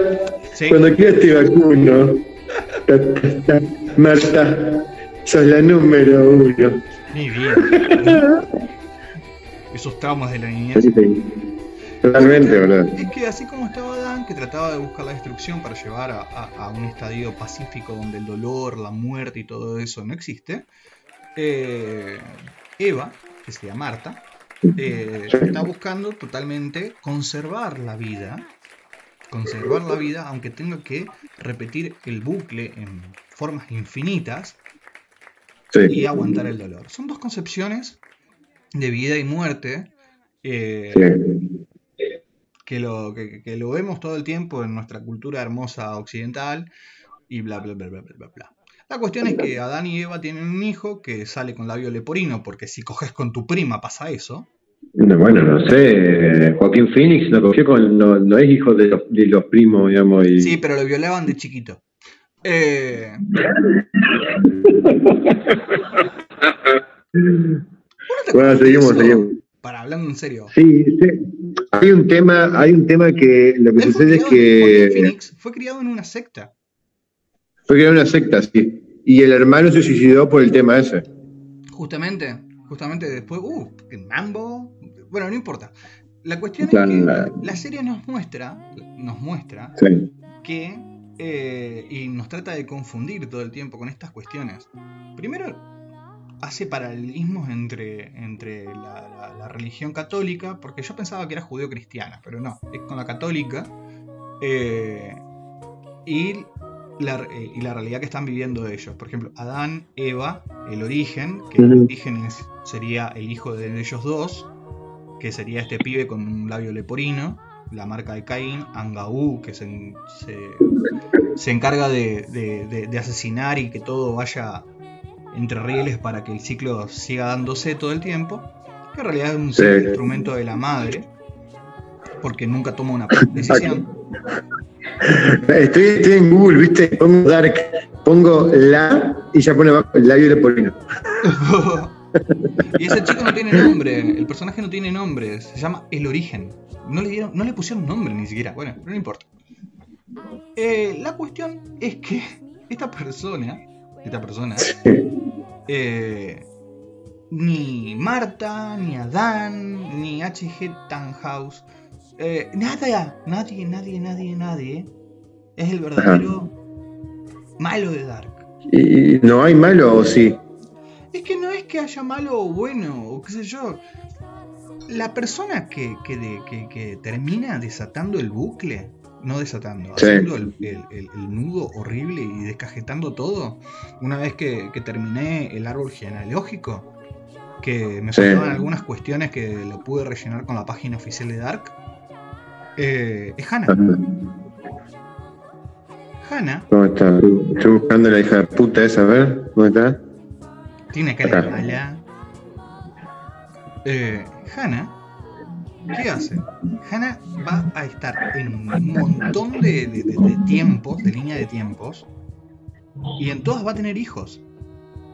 ¿sí? cuando quieras te vacuno. Ta, ta, ta. Marta, sos la número uno. Mi vida. Esos traumas de la niñez. Totalmente, ¿verdad? Es que así como estaba Dan, que trataba de buscar la destrucción para llevar a, a- a un estadio pacífico donde el dolor, la muerte y todo eso no existe, eh, Eva, que sería Marta, eh, está buscando totalmente conservar la vida, conservar la vida, aunque tenga que repetir el bucle en formas infinitas y aguantar el dolor. Son dos concepciones de vida y muerte. eh, sí. que lo, que, que lo vemos todo el tiempo en nuestra cultura hermosa occidental y bla bla bla bla bla bla. La cuestión es que Adán y Eva tienen un hijo que sale con labio leporino, porque si coges con tu prima pasa eso. No, bueno, no sé. Joaquín Phoenix no cogió con. No, no es hijo de los, de los primos, digamos. Y... Sí, pero lo violaban de chiquito. Eh, ¿vos no te Bueno, seguimos, seguimos. Para hablando en serio. Sí, sí. Hay un tema, hay un tema que lo que sucede es criado- que Phoenix fue criado en una secta. fue creada una secta, sí. Y el hermano se suicidó por el tema ese. Justamente, justamente después, uh, que mambo. Bueno, no importa. La cuestión es que la- la serie nos muestra, nos muestra Sí. que eh, y nos trata de confundir todo el tiempo con estas cuestiones. Primero hace paralelismos entre, entre la, la- la religión católica, porque yo pensaba que era judeo-cristiana, pero no, es con la católica. eh, y la- eh, y la realidad que están viviendo ellos. Por ejemplo, Adán, Eva, el origen, que el origen es- sería el hijo de ellos dos, que sería este pibe con un labio leporino, la marca de Caín, Angaú, que se, se, se encarga de, de- de- de asesinar y que todo vaya entre rieles para que el ciclo siga dándose todo el tiempo, que en realidad es un Sí. instrumento de la madre, porque nunca toma una decisión. Estoy, estoy en Google, ¿viste? Pongo Dark, pongo la y ya pone abajo el labio de Polino. y ese chico no tiene nombre, el personaje no tiene nombre, se llama El Origen. No le, dieron, no le pusieron nombre ni siquiera, bueno, no importa. Eh, la cuestión es que esta persona, esta persona, eh, ni Marta, ni Adán, ni H.G. Tannhaus, eh, nada, nadie, nadie, nadie, nadie, es el verdadero malo de Dark. ¿Y no hay malo o sí? Es que no es que haya malo o bueno, o qué sé yo. La persona que, que, de- que- que termina desatando el bucle, no desatando, Sí. haciendo el, el- el- el nudo horrible y descajetando todo, una vez que, que terminé el árbol genealógico, que me Sí. faltaban algunas cuestiones que lo pude rellenar con la página oficial de Dark, eh, es Hannah. Hannah ¿Cómo está? Estoy buscando la hija de puta esa, a ver, ¿dónde está? Tiene cara de mala. Eh, Hannah, ¿qué hace? Hannah va a estar en un montón de, de- de- de tiempos, de línea de tiempos, y en todas va a tener hijos.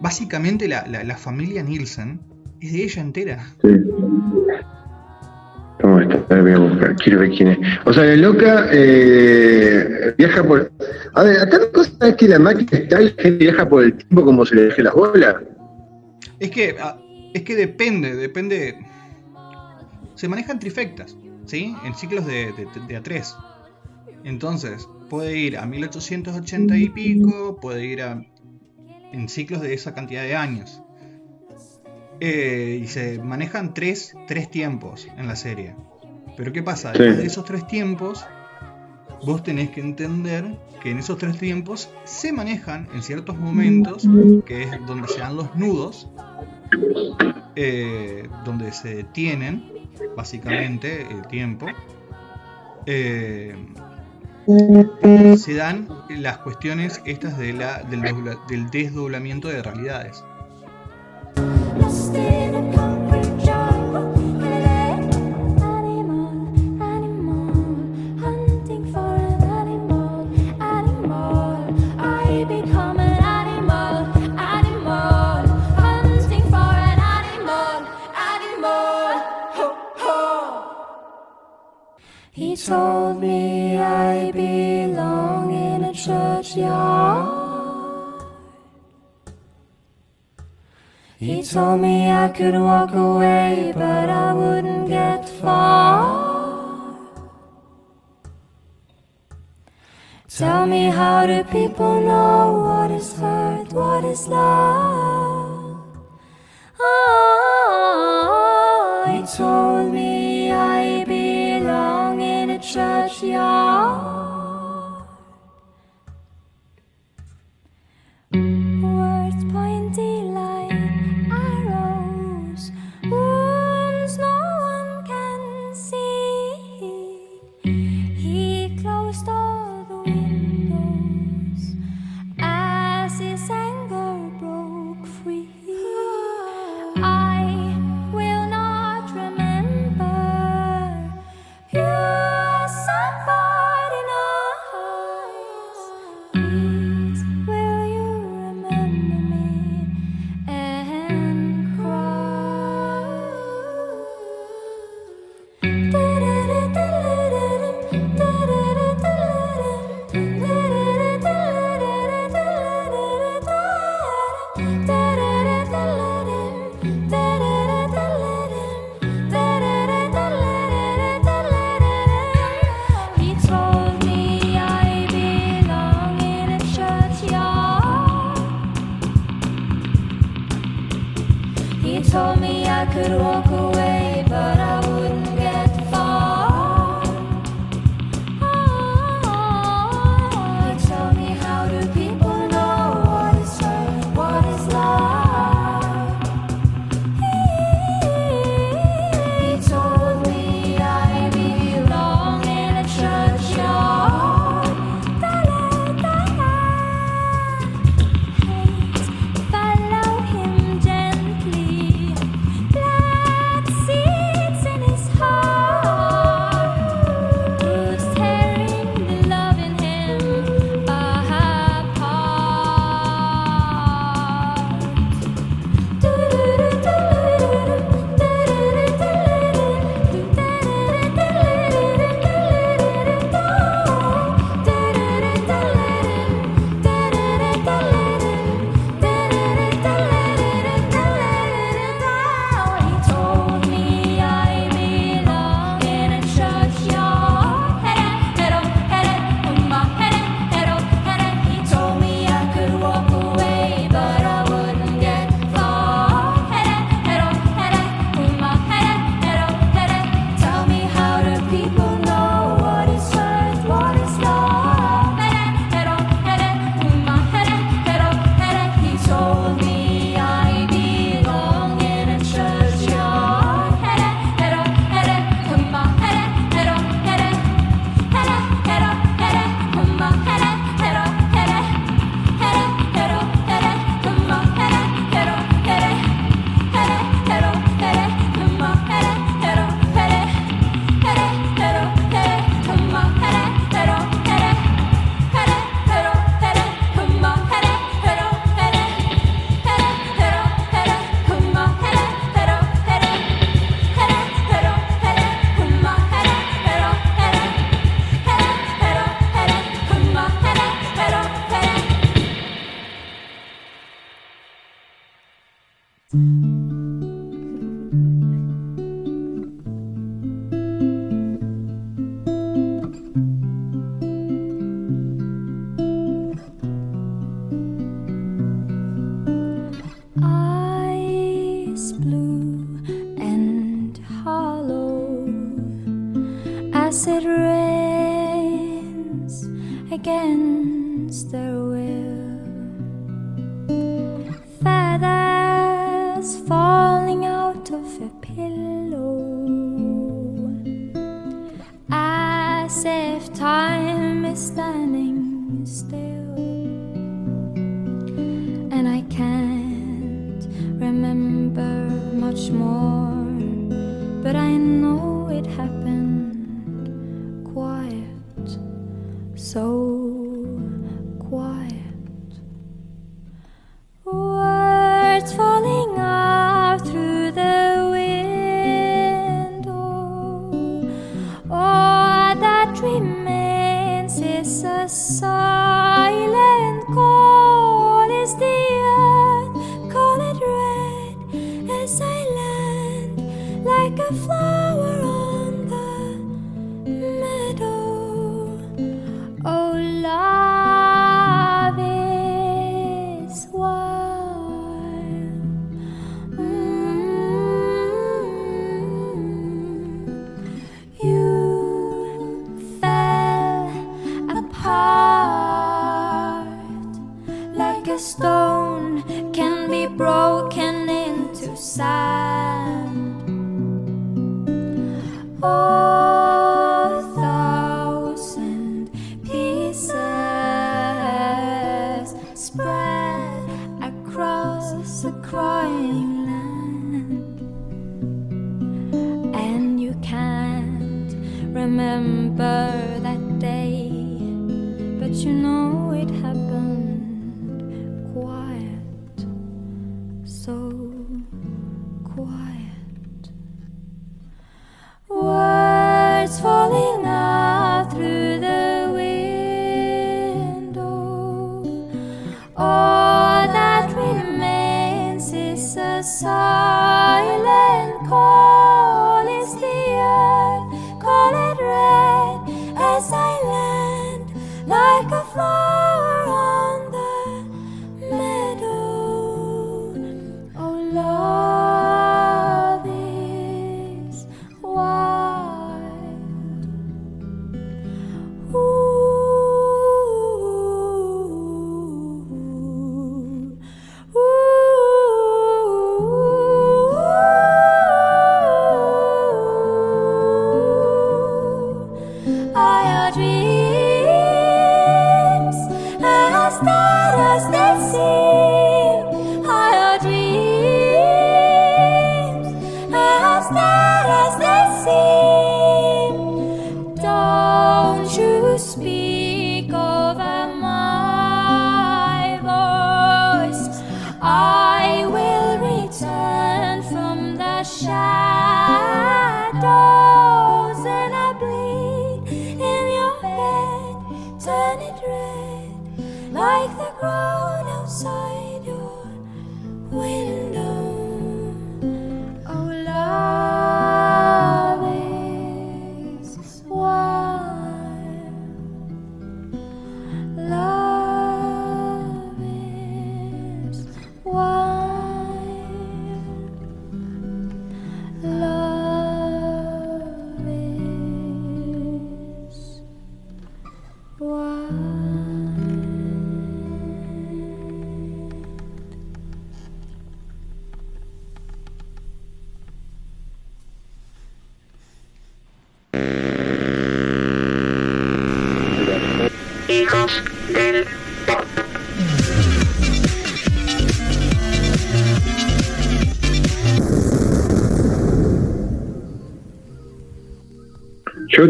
Básicamente la, la- la familia Nielsen es de ella entera. Sí. ¿Cómo está? A ver, voy a buscar, quiero ver quién es. O sea, la loca eh, viaja por. A ver, acá la cosa es que la máquina está y la gente viaja por el tiempo como se le deje las bolas. Es que, ah, es que depende, depende. Se manejan trifectas, ¿sí? En ciclos de, de, de A3. Entonces, puede ir a 1880 y pico, puede ir a. en ciclos de esa cantidad de años. Eh, y se manejan tres, tres tiempos en la serie. Pero ¿qué pasa? Sí. De esos tres tiempos, vos tenés que entender que en esos tres tiempos se manejan en ciertos momentos, que es donde se dan los nudos, eh, donde se detienen básicamente el tiempo, eh, se dan las cuestiones estas de la, del desdoblamiento de realidades. He told me I belong in a churchyard. He told me I could walk away, but I wouldn't get far. Tell me how do people know what is hurt, what is love? Oh, he told a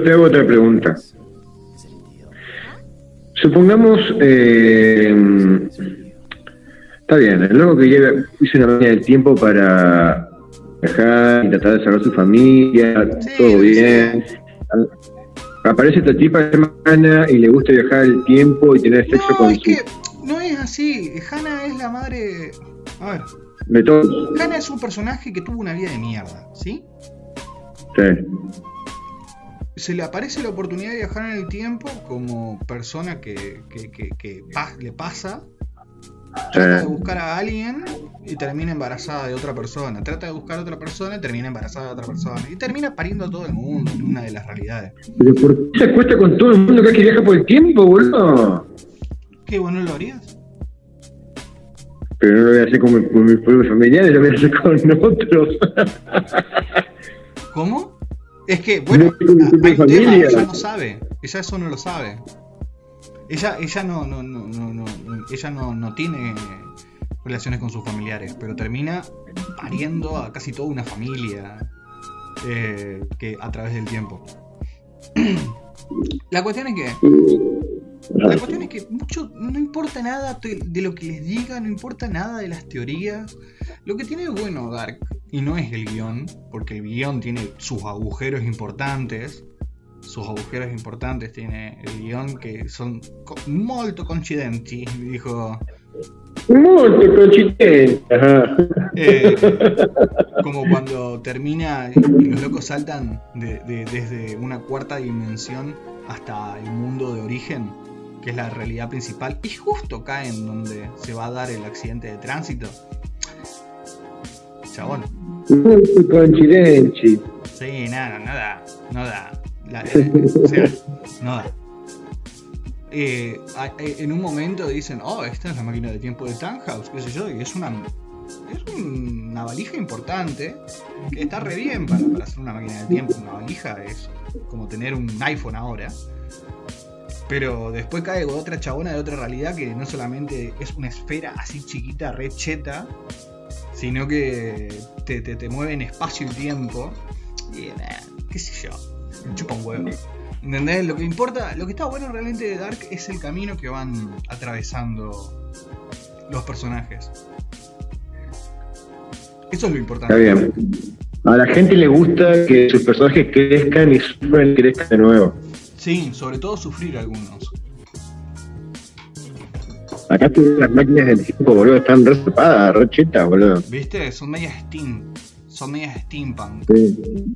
te hago otra pregunta. Supongamos, eh, está bien, el loco que llega, hizo una línea de tiempo para viajar y tratar de salvar su familia, todo bien. Aparece esta tipa hermana y le gusta viajar el tiempo y tener sexo no, con su... no es así, Hannah es la madre... A. De todos. Hannah es un personaje que tuvo una vida de mierda, ¿sí? Sí se le aparece la oportunidad de viajar en el tiempo como persona que, que, le pasa. Trata de buscar a alguien y termina embarazada de otra persona. Trata de buscar a otra persona y termina embarazada de otra persona. Y termina pariendo a todo el mundo en una de las realidades. ¿Pero por qué se acuesta con todo el mundo que viaja por el tiempo, boludo? ¿Qué bueno lo harías? Pero no lo voy a hacer con, mi, con mis propios familiares, lo voy a hacer con otros. ¿Cómo? Es que, bueno, hay un tema, familia. ella no sabe. Ella eso no lo sabe. Ella, ella no, no, no, no, no- ella no, no tiene relaciones con sus familiares, pero termina pariendo a casi toda una familia eh, que a través del tiempo. La cuestión es que La cuestión es que mucho, no importa nada de lo que les diga, no importa nada de las teorías. Lo que tiene de bueno Dark, y no es el guion, porque el guion tiene sus agujeros importantes. Sus agujeros importantes tiene el guion que son molto coincidenti, dijo. Molto coincidente. Ajá. eh, como cuando termina y los locos saltan de- de- desde una cuarta dimensión hasta el mundo de origen, que es la realidad principal, y justo caen donde se va a dar el accidente de tránsito. Chabón. Sí, nada, nada, no da. La- eh, o sea, no da. Eh, eh, en un momento dicen, oh, esta es la máquina de tiempo de Tannhaus, qué sé yo, y es una, es una valija importante, que está re bien para, para hacer una máquina de tiempo. Una valija es como tener un iPhone ahora. Pero después cae otra chabona de otra realidad que no solamente es una esfera así chiquita, re cheta, sino que te, te, mueve en espacio y tiempo. Y eh, qué sé yo, me chupa un huevo. ¿Entendés? Lo que importa, lo que está bueno realmente de Dark es el camino que van atravesando los personajes. Eso es lo importante. Está bien. A la gente le gusta que sus personajes crezcan y sufran y crezcan de nuevo. Sí, sobre todo sufrir algunos. Acá todas las máquinas del tiempo, boludo, están re zapadas, re chetas, boludo. ¿Viste? Son medias steam. Son medias steampunk. Sí.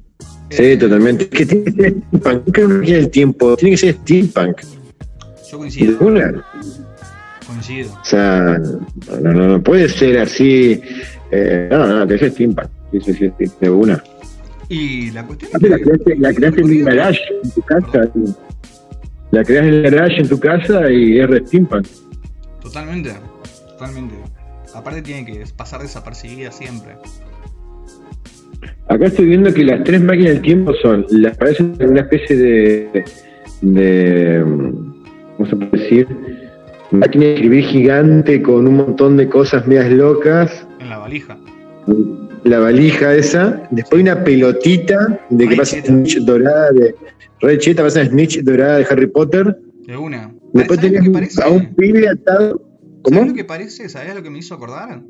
Sí, totalmente. Es que tiene que ser steampunk. Nunca máquina del tiempo. Tiene que ser steampunk. Yo coincido, una. coincido. O sea, no, no, no puede ser así. Eh, no, no, que ser steampunk. Sí, sí, sí, de una. Y la cuestión es la que creaste, la creaste en un garage en tu casa. La creas en el garage en tu casa y es steampunk. Totalmente, totalmente. Aparte tiene que pasar desapercibida siempre. Acá estoy viendo que las tres máquinas del tiempo son, las parecen una especie de, de ¿cómo se puede decir? Máquina de escribir gigante con un montón de cosas medias locas, En la valija. La valija esa, después una pelotita de que pasa snitch dorada de Red Cheta, pasa snitch dorada de Harry Potter, De una. después ¿Sabes lo tenías que parece? a un pibe atado, ¿cómo? ¿Sabes lo que parece? ¿Sabes lo que me hizo acordar?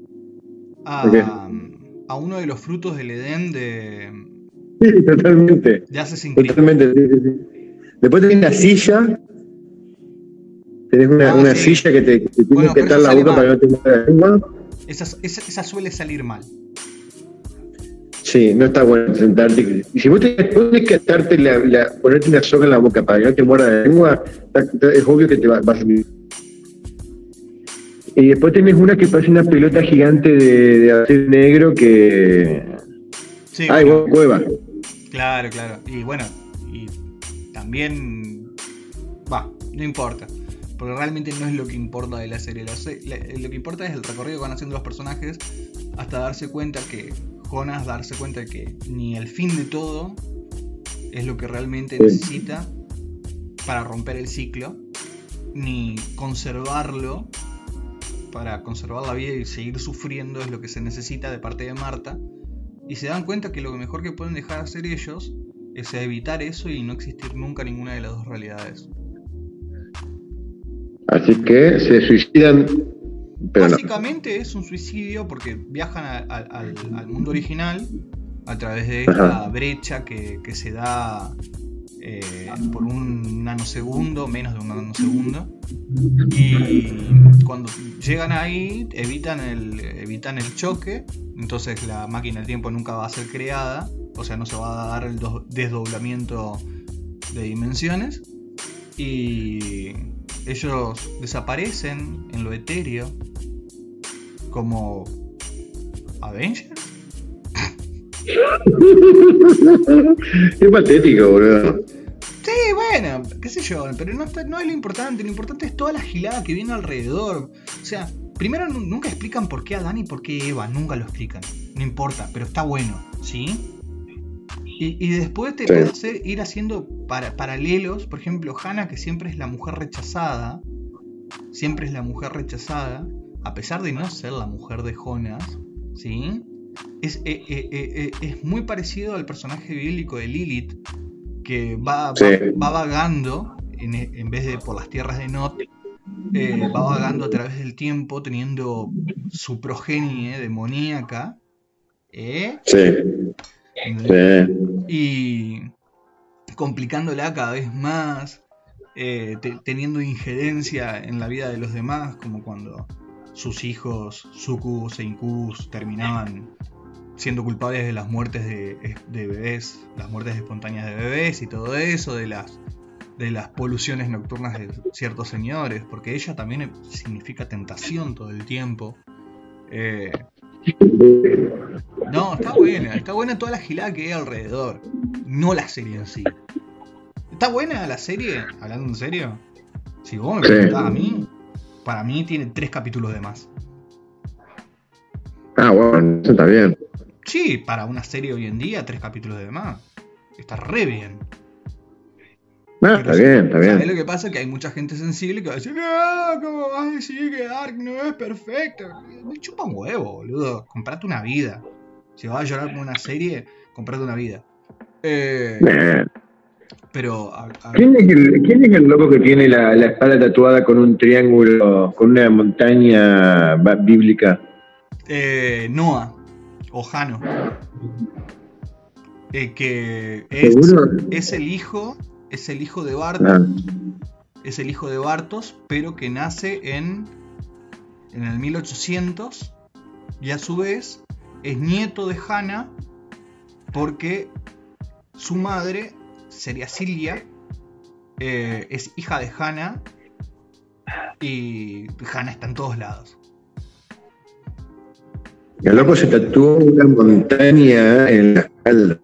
¿Qué? A, a uno de los frutos del Edén de, Sí, totalmente. de Assassin's Creed. Totalmente, sí, sí. Después tenés la silla. Tenés una, Ah, una sí. silla que te que Bueno, que pero atar eso la boca mal. para que no te la lengua. Esa, esa, esa suele salir mal. Sí, no está bueno sentarte. Y si vos te- tenés que atarte la, la- ponerte una soga en la boca para que no te muerda la lengua, es obvio que te va, va a salir. Y después tenés una que parece una pelota gigante de, de acero negro que. Sí, Ay, bueno, vos, cueva. claro, claro. Y bueno, y también. Va, no importa. Porque realmente no es lo que importa de la serie. La- lo que importa es el recorrido que van haciendo los personajes hasta darse cuenta que. Jonas darse cuenta que ni el fin de todo es lo que realmente Sí. necesita para romper el ciclo, ni conservarlo para conservar la vida y seguir sufriendo es lo que se necesita de parte de Marta. Y se dan cuenta que lo mejor que pueden dejar hacer ellos es evitar eso y no existir nunca ninguna de las dos realidades. Así que se suicidan. Pero no. Básicamente es un suicidio porque viajan a- a- al, al mundo original a través de esta Ajá. brecha que, que se da eh, por un nanosegundo, menos de un nanosegundo. Y cuando llegan ahí evitan el, evitan el choque, entonces la máquina del tiempo nunca va a ser creada, o sea, no se va a dar el do- desdoblamiento de dimensiones. Y ellos desaparecen en lo etéreo como Avengers. Qué patético, boludo. Sí, bueno, qué sé yo, pero no, no es lo importante, lo importante es toda la gilada que viene alrededor. O sea, primero nu- nunca explican por qué Adán y por qué Eva, nunca lo explican. No importa, pero está bueno, ¿sí? Y, y después te Sí. puede hacer ir haciendo para- paralelos, por ejemplo, Hannah, que siempre es la mujer rechazada, siempre es la mujer rechazada, a pesar de no ser la mujer de Jonas, ¿sí? Es, eh, eh, eh, eh, es muy parecido al personaje bíblico de Lilith, que va, va- Sí. va vagando, en, en vez de por las tierras de Not, eh, va vagando a través del tiempo, teniendo su progenie demoníaca, ¿eh? Sí, sí. Y complicándola cada vez más, eh, te- teniendo injerencia en la vida de los demás, como cuando sus hijos, sucubus e incubus, terminaban siendo culpables de las muertes de, de bebés, las muertes espontáneas de bebés y todo eso, de las de las poluciones nocturnas de ciertos señores, porque ella también significa tentación todo el tiempo. Eh, no, está buena, está buena toda la gilada que hay alrededor, no la serie en sí. ¿Está buena la serie? Hablando en serio. Si vos me preguntás a mí, para mí tiene tres capítulos de más. Ah, bueno, eso está bien. Sí, para una serie hoy en día, tres capítulos de más. Está re bien. Ah, está sí, bien, está ¿sabés bien. lo que pasa? Que hay mucha gente sensible que va a decir, no, ¿cómo vas a decir que Dark no es perfecto? Me chupa un huevo, boludo. Comprate una vida. Si vas a llorar por una serie, comprate una vida. Eh, pero, a- a- ¿Quién es, el, quién es el loco que tiene la, la espalda tatuada con un triángulo, con una montaña bíblica? eh, Noah, o Jano, eh, que es, es el hijo, es el hijo de Bartos, es el hijo de Bartos, pero que nace en, en el 1800 y a su vez es nieto de Hannah porque su madre sería Silvia, eh, es hija de Hannah y Hannah está en todos lados. el loco se tatuó una montaña en la espalda.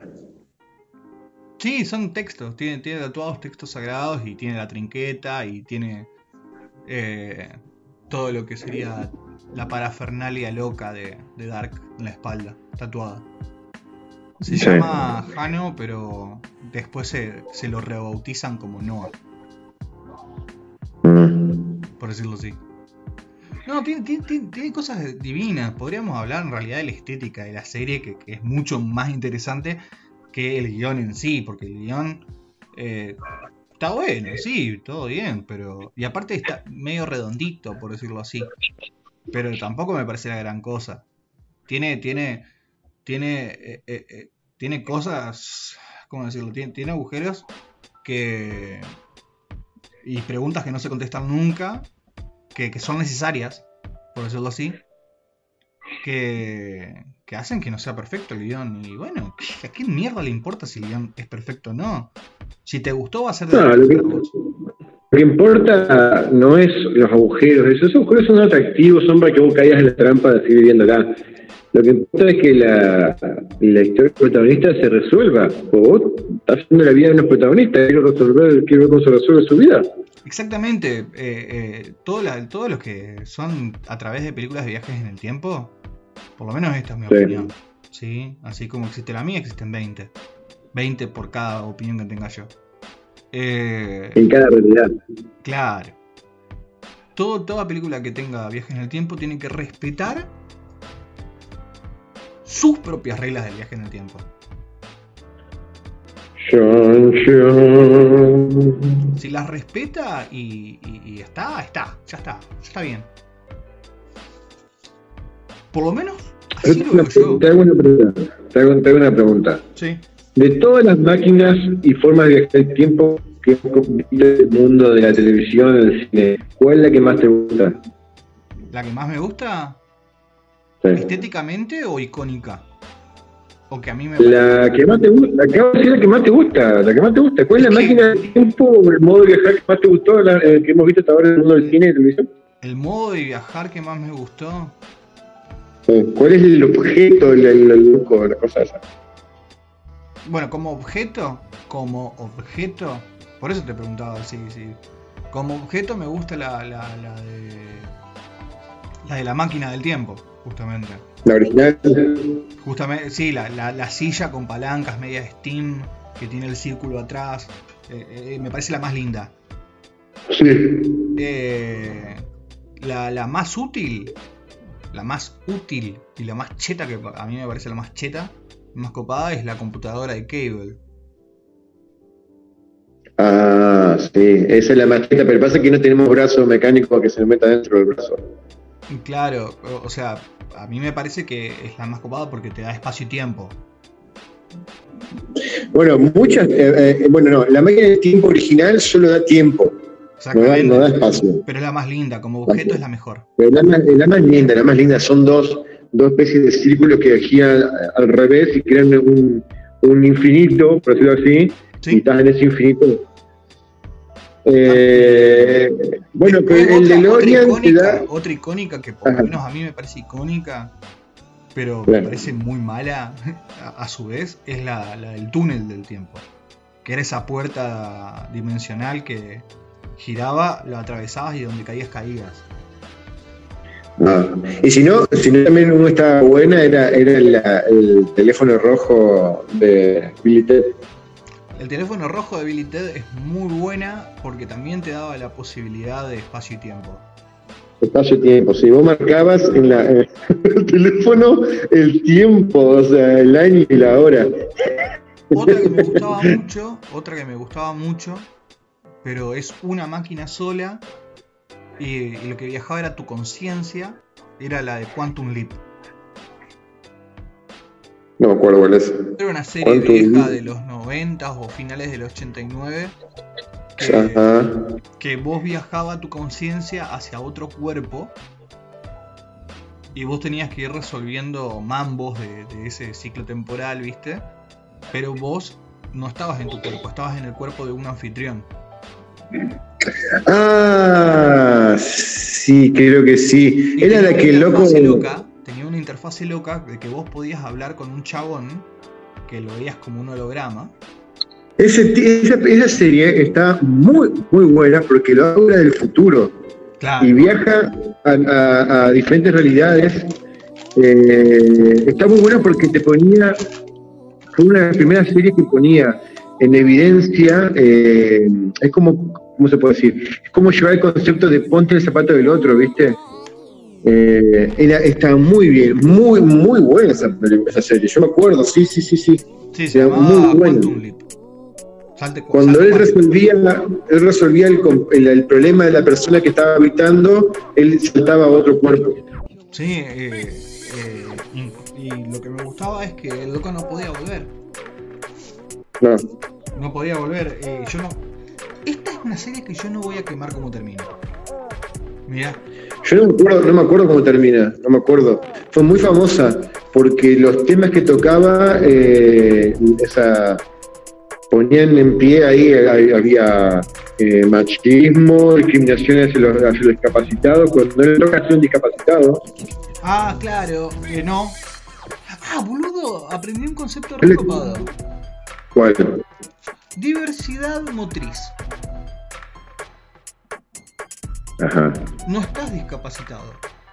Sí, son textos, tiene, tiene tatuados textos sagrados y tiene la trinqueta y tiene eh, todo lo que sería la parafernalia loca de, de Dark en la espalda, tatuada. Se Sí. llama Hano, pero después se, se lo rebautizan como Noah, Mm. por decirlo así. No, tiene, tiene- tiene- tiene cosas divinas. Podríamos hablar en realidad de la estética de la serie, que, que es mucho más interesante que el guion en sí, porque el guion eh, está bueno, sí, todo bien, pero. Y aparte está medio redondito, por decirlo así. Pero tampoco me parece la gran cosa. Tiene, tiene, tiene, eh, eh, tiene cosas, ¿cómo decirlo? Tiene, tiene agujeros que. Y preguntas que no se contestan nunca, que, que son necesarias, por decirlo así, que, que hacen que no sea perfecto el guion. Y bueno, ¿a qué mierda le importa si el guion es perfecto o no? Si te gustó, va a ser de No, lo que-. Lo que importa no es los agujeros, esos agujeros son atractivos, son para que vos caigas en la trampa de seguir viendo acá. Lo que importa es que la, la historia del protagonista se resuelva. O vos estás haciendo la vida de unos protagonistas, quiero resolver, quiero ver cómo se resuelve su vida. Exactamente, eh, eh, todo la- todos los que son a través de películas de viajes en el tiempo, por lo menos esta es mi Sí. opinión. ¿sí? Así como existe la mía, existen 20. 20 por cada opinión que tenga yo. Eh, En cada realidad. Claro. Todo, toda película que tenga viajes en el tiempo tiene que respetar sus propias reglas del viaje en el tiempo. Si las respeta y, y- y está, está, ya está, ya está bien. Por lo menos así lo veo yo. Te hago una pregunta. Te hago, te hago una pregunta. Sí. De todas las máquinas y formas de viajar el tiempo que en el mundo de la televisión, del cine, ¿cuál es la que más te gusta? La que más me gusta, Sí. estéticamente o icónica. O que a mí me La que más te gusta, acabo de decir la que más te gusta, la que más te gusta. ¿Cuál es la que- máquina del tiempo o el modo de viajar que más te gustó, la, eh, que hemos visto hasta ahora en el mundo del cine y televisión? El modo de viajar que más me gustó. Eh, ¿Cuál es el objeto, el, el, el loco, la cosa esa? Bueno, como objeto, como objeto, por eso te preguntaba, sí, sí. Como objeto me gusta la, la, la de la de la máquina del tiempo, justamente. La original. Justamente, sí, la, la, la silla con palancas, media Steam, que tiene el círculo atrás. eh, eh, me parece la más linda. Sí. Eh, la, la más útil, la más útil y la más cheta, que a mí me parece la más cheta, más copada, es la computadora de Cable. Ah, sí, esa es la maqueta, pero pasa que no tenemos brazo mecánico que se meta dentro del brazo. Claro, o, o sea, a mí me parece que es la más copada porque te da espacio y tiempo. Bueno, muchas, eh, eh, bueno, no, la máquina del tiempo original solo da tiempo, no da, Exactamente. no da espacio. Pero es la más linda, como objeto es la mejor. Pero la más, la más linda, la más linda, son dos, dos especies de círculos que giran al revés y crean un, un infinito, por decirlo así, y ¿Sí? estás en ese infinito. Eh, bueno, pero Después el otra, de otra icónica, da. otra icónica que por lo menos a mí me parece icónica, pero me parece muy mala a, a su vez, es la, la del túnel del tiempo. Que era esa puerta dimensional que giraba, lo atravesabas y donde caías caías. Ah, Y si no, si no también una estaba buena, era, era la- el teléfono rojo de Billy Ted. El teléfono rojo de Billy Ted es muy buena porque también te daba la posibilidad de espacio y tiempo. Espacio-tiempo. Si vos marcabas en, la, en el teléfono el tiempo, o sea, el año y la hora. Otra que me gustaba mucho, otra que me gustaba mucho, pero es una máquina sola y, y lo que viajaba era tu conciencia, era la de Quantum Leap. No me acuerdo cuál es. Era una serie Quantum vieja Leap. de los 90 o finales del 89 que, Ajá. que vos viajaba tu conciencia hacia otro cuerpo y vos tenías que ir resolviendo mambos de, de ese ciclo temporal, ¿viste? Pero vos no estabas en tu cuerpo, estabas en el cuerpo de un anfitrión. Ah, sí, creo que sí. Era la que loco. loca, tenía una interfase loca de que vos podías hablar con un chabón que lo veías como un holograma. Ese esa, esa serie está muy, muy buena porque lo habla del futuro Claro. y viaja a, a- a diferentes realidades. Eh, está muy buena porque te ponía. Fue una de las primeras series que ponía en evidencia. eh, es como. ¿Cómo se puede decir? Es como llevar el concepto de ponte el zapato del otro, ¿viste? Eh, era, está muy bien, muy, muy buena esa, serie. Yo me acuerdo, sí, sí, sí, sí. Sí, era muy Leap. Salte cu- Cuando salte él resolvía, él resolvía el, com- el- el problema de la persona que estaba habitando, él saltaba a otro cuerpo. Sí, eh, eh, y, y lo que me gustaba es que el loco no podía volver. No. No podía volver. eh, yo no. Esta es una serie que yo no voy a quemar como termina. Mira, Yo no me, acuerdo, no me acuerdo cómo termina, no me acuerdo. Fue muy famosa porque los temas que tocaba, eh, esa, ponían en pie ahí, había eh, machismo, discriminación hacia los, hacia los discapacitados. Cuando él toca hacer un discapacitado, Ah, claro, que no. Ah, boludo, aprendí un concepto recopado. ¿cuál? Diversidad motriz. Ajá. No estás discapacitado.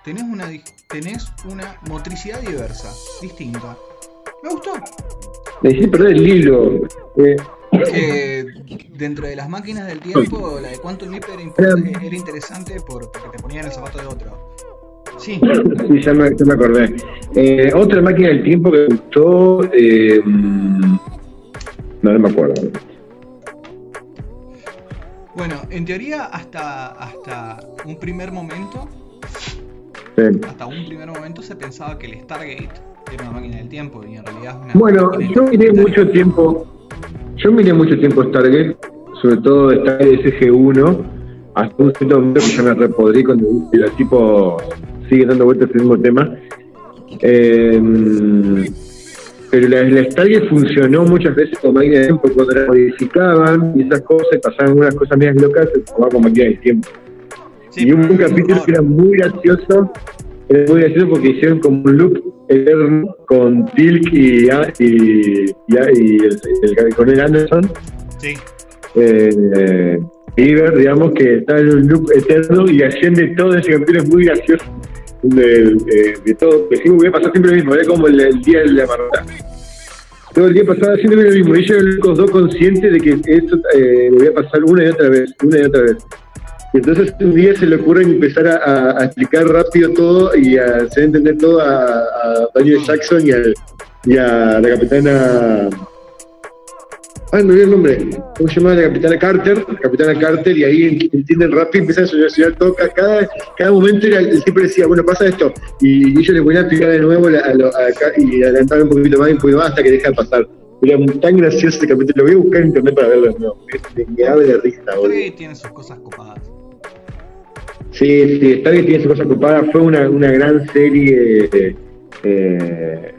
Tenés una, tenés una motricidad diversa, distinta. Me gustó. Me hiciste perder el hilo. Eh, Eh, dentro de las máquinas del tiempo, la de Quantum Leap era, interesante por- porque te ponían el zapato de otro. Sí, Sí, ya me, ya me acordé. Eh, otra máquina del tiempo que me gustó. mm, no, no me acuerdo. Bueno, en teoría hasta, hasta un primer momento, Sí. hasta un primer momento se pensaba que el Stargate era una máquina del tiempo y en realidad es una Bueno, yo miré mucho tiempo. Yo miré mucho tiempo Stargate, sobre todo Stargate SG1, hasta un cierto momento que ya me repodrí cuando el tipo sigue dando vueltas el mismo tema. Eh, pero la, la Stargate funcionó muchas veces como máquina de tiempo cuando la modificaban y esas cosas, pasaban unas cosas medias locas, se tomaba como máquina de tiempo. Sí, y hubo un capítulo que era muy gracioso era muy gracioso porque hicieron como un loop eterno con Tilk y, y, y, y el, el Coronel Anderson. Sí. Eh, Bieber, digamos, que está en un loop eterno y hacían de todo ese capítulo es muy gracioso. De, de, de todo, que siempre voy a pasar siempre lo mismo, era como el, el día de la marmota. Todo el día pasaba siempre lo mismo, y ellos los dos conscientes de que esto eh, lo voy a pasar una y otra vez, una y otra vez. Entonces un día se le ocurre empezar a, a- a explicar rápido todo y a hacer entender todo a, a Daniel Jackson y, al- y a la capitana. Ay, me olvidé el nombre. ¿Cómo se llama la capitana Carter? La capitana Carter, y ahí entienden rápido y empiezan a solucionar todo. Ca- Cada, cada momento era, tipo decía, bueno, pasa esto. Y ellos le ponían a explicar de nuevo la- a lo- a ca- y adelantaban un poquito más y un poquito más hasta que deja de pasar. Era tan gracioso ese capítulo. Lo voy a buscar en internet para verlo de nuevo. Me, cabe de risa. Stargate tiene sus cosas copadas. Sí, sí, Stargate tiene su cosa ocupada. Fue una, una gran serie. eh, eh,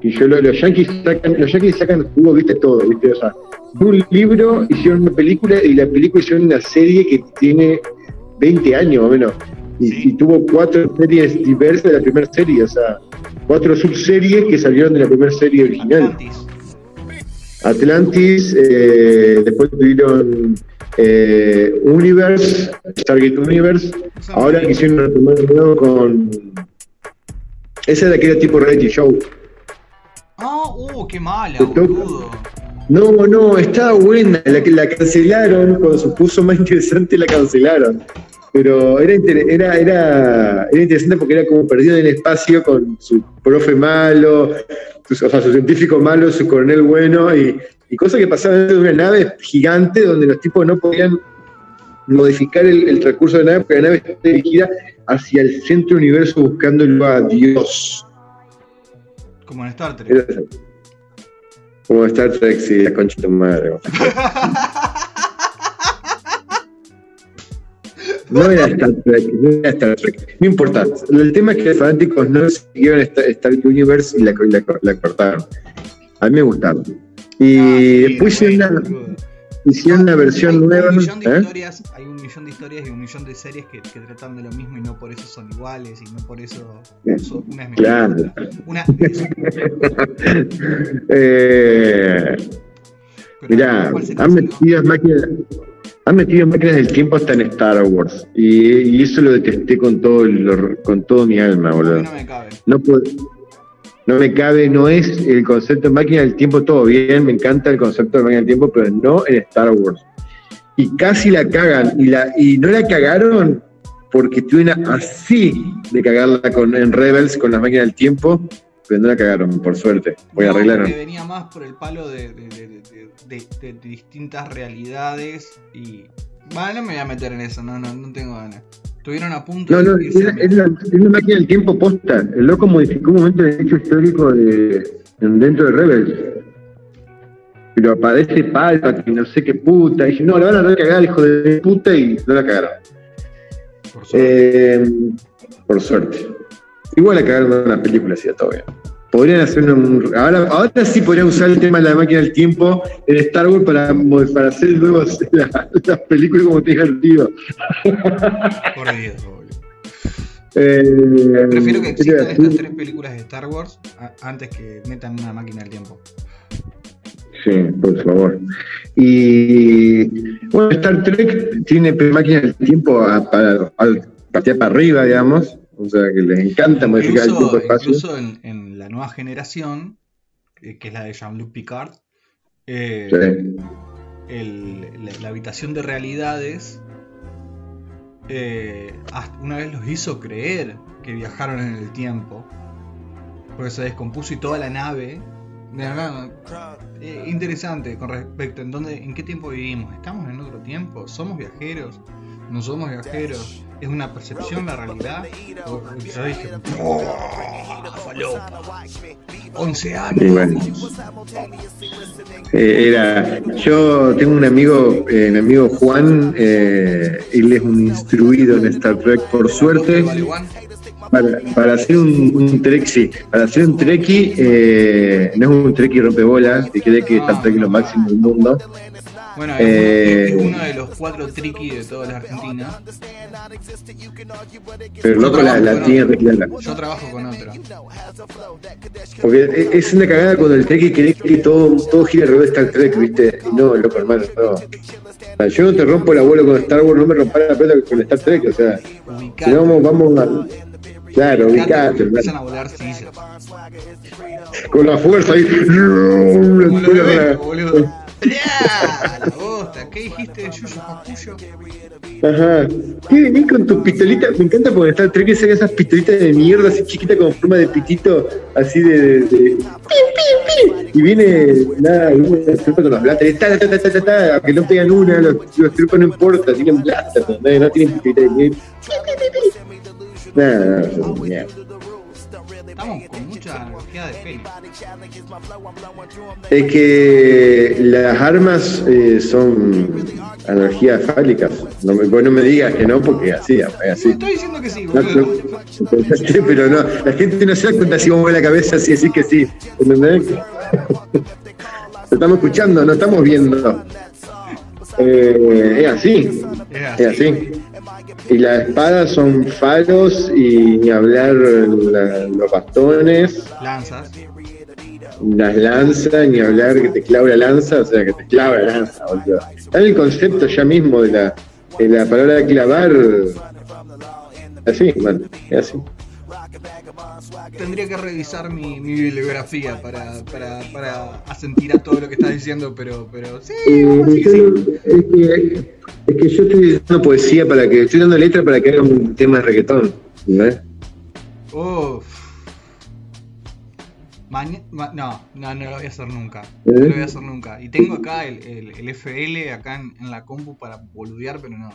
y yo lo- los yankees sacan, los yankees sacan jugo, viste todo, viste, o sea, de un libro hicieron una película y la película hicieron una serie que tiene 20 años o menos. Y, tuvo cuatro series diversas de la primera serie, o sea, cuatro subseries que salieron de la primera serie original. Atlantis. Eh, después tuvieron eh, Universe, Stargate Universe, ahora quisieron retomar de nuevo con... Esa era que era tipo reality show. Ah, uh, qué mala, boludo. No, no, estaba buena, la que la cancelaron, cuando se puso más interesante la cancelaron. Pero era, era, era, era interesante porque era como perdido en el espacio con su profe malo, su- o sea, su científico malo, su coronel bueno, y, y cosas que pasaban dentro de una nave gigante donde los tipos no podían modificar el, el transcurso de la nave porque la nave estaba dirigida hacia el centro del universo buscándolo a Dios. Como en Star Trek. Era. Como Star Trek, sí, la concha de tu madre. No era Star Trek, no era Star Trek. No importa. El tema es que los fanáticos no siguieron Star, Universe y la, la, la cortaron. A mí me gustaron. Y Ah, sí, después bueno, una. Hicieron una Hay- versión hay nueva. Un millón de ¿eh? historias, hay un millón de historias y un millón de series que, que tratan de lo mismo y no por eso son iguales y no por eso son- una es. Claro. Eh, Mirá, ¿cuál se han metido máquinas, han metido máquinas del tiempo hasta en Star Wars. Y, y eso lo detesté con todo, el- con todo mi alma, boludo. no me cabe. No, puedo- no me cabe, no es el concepto de máquina del tiempo, todo bien, me encanta el concepto de máquina del tiempo, pero no en Star Wars. Y casi la cagan, y, la, y no la cagaron porque estuvieron así de cagarla con, en Rebels con las máquinas del tiempo, pero no la cagaron, por suerte, No, arreglaron. porque venía más por el palo de, de- de- de- distintas realidades y. Bueno, no me voy a meter en eso, no, no, no tengo ganas. Estuvieron a punto No, no, de es, irse a la- es la, es la máquina del tiempo posta. El loco modificó un momento del hecho histórico de, en- dentro de Rebels. Pero aparece Palpatine, no sé qué puta. Y dice, no, la van a recagar, hijo de puta, y no la cagaron. Por suerte. Eh, por suerte. Igual la cagaron en una película, así todo bien. Podrían hacer un. Ahora, ahora sí podrían usar el tema de la máquina del tiempo en Star Wars para, para hacer luego las la películas como te divertido. Por Dios. Eh, Prefiero que ¿qué te existan estas tres películas de Star Wars antes que metan una máquina del tiempo. Sí, por favor. Y bueno, Star Trek tiene máquinas del tiempo a, para, a para arriba, digamos. O sea que les encanta modificar el tiempo Incluso, espacio. incluso en, en la nueva generación, eh, que es la de Jean-Luc Picard, eh, Sí. el- la, la habitación de realidades eh, una vez los hizo creer que viajaron en el tiempo porque se descompuso y toda la nave de interesante con respecto en dónde en qué tiempo vivimos estamos en otro tiempo somos viajeros no somos viajeros es una percepción la realidad O- yo dije "Oh, falopa". 11 años Y bueno. Eh, era, yo tengo un amigo, eh, mi amigo Juan, eh, él es un instruido en Star Trek, por suerte. Para, para hacer un, un trek, sí, para hacer un treki, eh, no es un treki rompebolas, que cree que Star Trek es lo máximo del mundo. Bueno, es, Eh, uno, de los cuatro triqui de toda la Argentina. Pero loco la, la tiene clara. Yo trabajo con otro. Porque es una cagada cuando el Trek quiere que todo, todo gira alrededor de Star Trek, ¿viste? Y no, loco, hermano, no. O sea, yo no te rompo el abuelo con Star Wars, no me rompa la pelota con Star Trek, o sea, si no vamos, vamos a. Claro, Ubicate, empiezan a volar sillas. Con la fuerza ahí. Como lo boludo. La ¿qué dijiste de Yuyo Papuyo? Ajá. ¿Qué venís con tus pistolitas? Me encanta porque Star Trek saca esas pistolitas de mierda así chiquitas con forma de pitito, así de. de, de-. Y viene, nada, una tropa con los blasters, ta, ta, ta, ta, ta, ta, aunque no pegan una, los, los tropas no importa, tienen blaster, no tienen pistolitas de. Nada, nada, eso es mierda. Estamos con mucha energía de peli. Es que las armas eh, son energías fálicas. No me, vos no me digas que no, porque así, así. Estoy diciendo que sí, No, pero no, la gente no se da cuenta si vos mueves la cabeza así, así que sí. ¿Entendés? Lo estamos escuchando, no estamos viendo. Eh, es así, es así. Y las espadas son falos y ni hablar la- los bastones, Lanzas. las lanzas, ni hablar que te clava la lanza, o sea, que te clava la lanza, boludo. Está el concepto ya mismo de la, de la palabra clavar. Así, bueno, es así. Tendría que revisar mi, mi bibliografía para, para, para asentir a todo lo que estás diciendo, pero, pero sí, Eh, vamos a decir que yo- sí. es, que, es que yo estoy dando poesía para que, estoy dando letra para que haga un tema de reggaetón, ¿no? Uf. Maña- ma- no, no, no lo voy a hacer nunca. ¿Eh? No lo voy a hacer nunca. Y tengo acá el, el, el FL acá en, en la compu para boludear, pero no.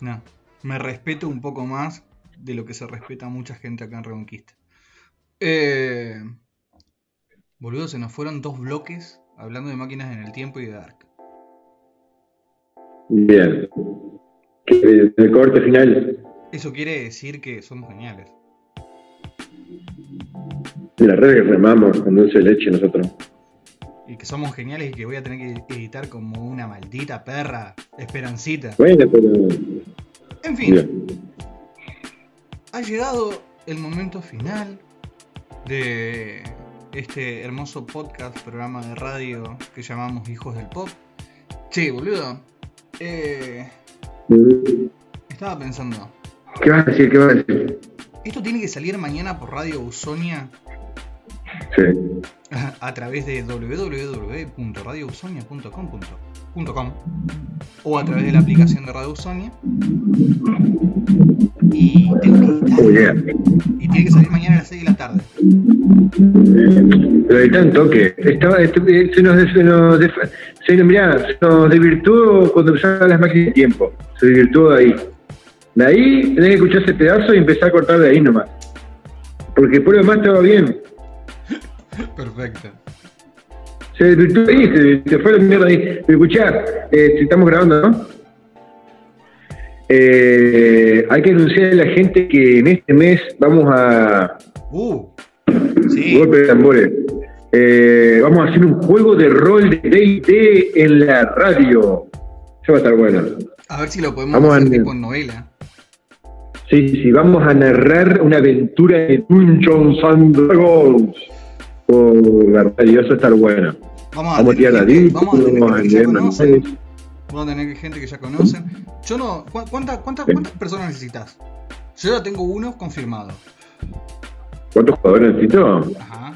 No. Me respeto un poco más de lo que se respeta a mucha gente acá en Reconquista. Eh, boludo, se nos fueron dos bloques hablando de máquinas en el tiempo y de Dark. Bien. El corte final, Eso quiere decir que somos geniales. la red que remamos con dulce de leche nosotros. Y que somos geniales y que voy a tener que editar como una maldita perra esperancita. Bueno, pero. En fin, Bien. Ha llegado el momento final de este hermoso podcast, programa de radio que llamamos Hijos del Pop. Che, boludo, eh, estaba pensando, ¿Qué vas a decir? ¿Qué vas a decir? esto tiene que salir mañana por Radio Usonia Sí. a través de www.radiousonia.com.com o a través de la aplicación de Radio Usonia. Y tengo que editar, yeah. y tiene que salir mañana a las 6 de la tarde. Pero hay tanto que estaba, estu- se nos, se nos, se nos, mirá, se nos desvirtuó cuando usaban las máquinas de tiempo. Se desvirtuó de ahí. De ahí tenés que escuchar ese pedazo y empezar a cortar de ahí nomás. Porque por lo demás estaba bien. Perfecto. Se desvirtuó ahí, se, se fue la mierda ahí. Escuchá, eh, si estamos grabando, ¿no? Eh, hay que anunciar a la gente que en este mes vamos a Uh, sí, Golpe de tambores. Eh, vamos a hacer un juego de rol de D&D en la radio. Eso va a estar bueno. a ver si lo podemos Vamos a hacer ver. tipo novela. Sí, sí, vamos a narrar una aventura de Dungeons and Dragons la radio. Eso estar bueno. Vamos a tirar la tener, disco, vamos a tener vamos a gente que ya conocen. Vamos a tener gente que ya conocen. Yo no. ¿cu- ¿Cuántas cuántas cuántas personas necesitas? Yo ya tengo uno confirmado. ¿Cuántos jugadores necesito? Ajá.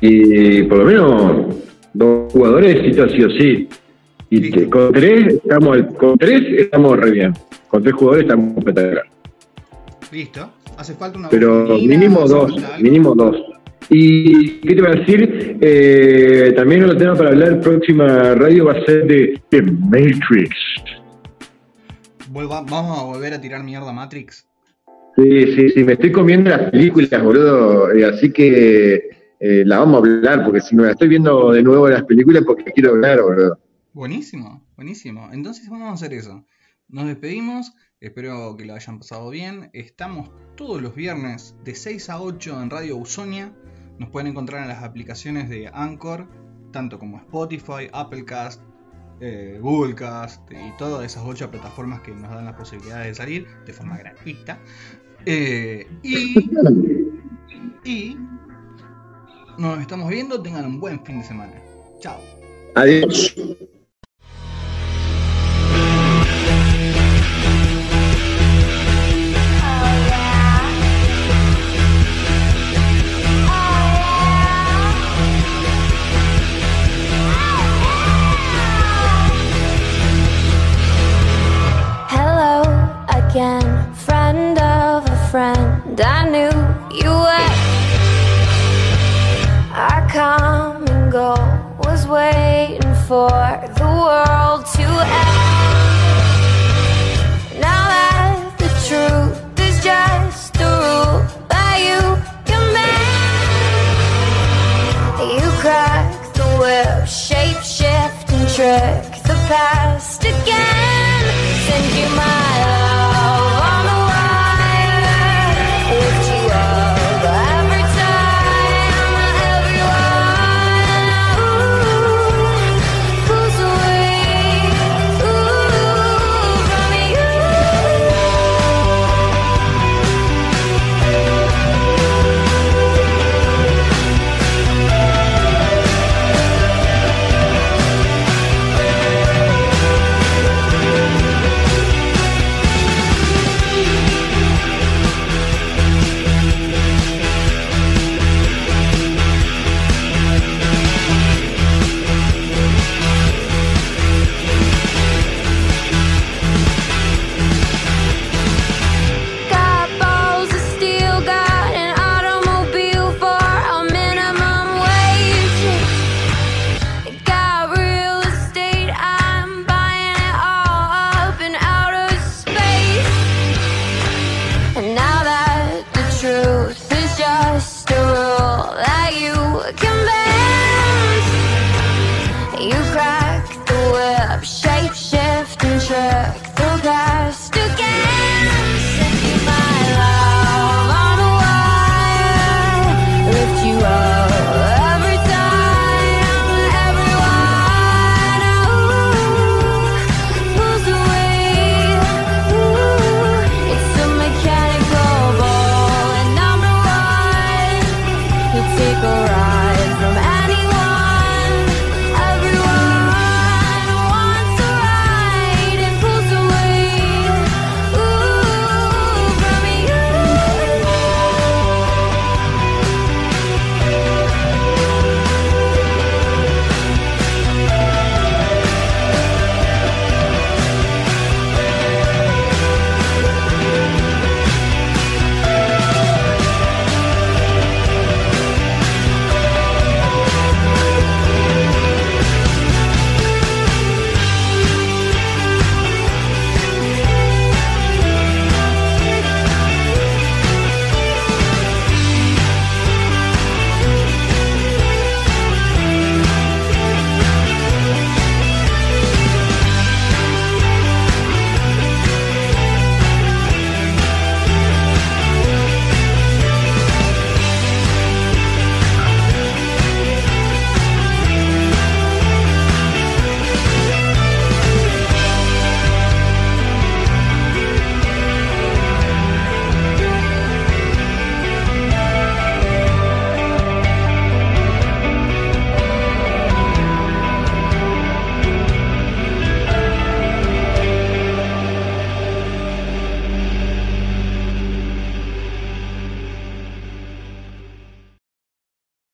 Y por lo menos dos jugadores necesito sí o sí. Y Listo. con tres estamos con tres estamos re bien. Con tres jugadores estamos espectacular. Listo. Hace falta una pero mínimo dos, mínimo dos. Y qué te va a decir, Eh, también otro tema para hablar próxima radio va a ser de The Matrix. Vuelva- vamos a volver a tirar mierda a Matrix. Sí, sí, sí, me estoy comiendo las películas, boludo, eh, así que eh, la vamos a hablar, porque si no la estoy viendo de nuevo las películas porque quiero hablar, boludo. Buenísimo, buenísimo. Entonces vamos a hacer eso. Nos despedimos. Espero que lo hayan pasado bien. Estamos todos los viernes de 6 a 8 en Radio Usonia. Nos pueden encontrar en las aplicaciones de Anchor, tanto como Spotify, Applecast, eh, Googlecast y todas esas ocho plataformas que nos dan las posibilidades de salir de forma gratuita. Eh, y nos estamos viendo. Tengan un buen fin de semana. Chao. Adiós. For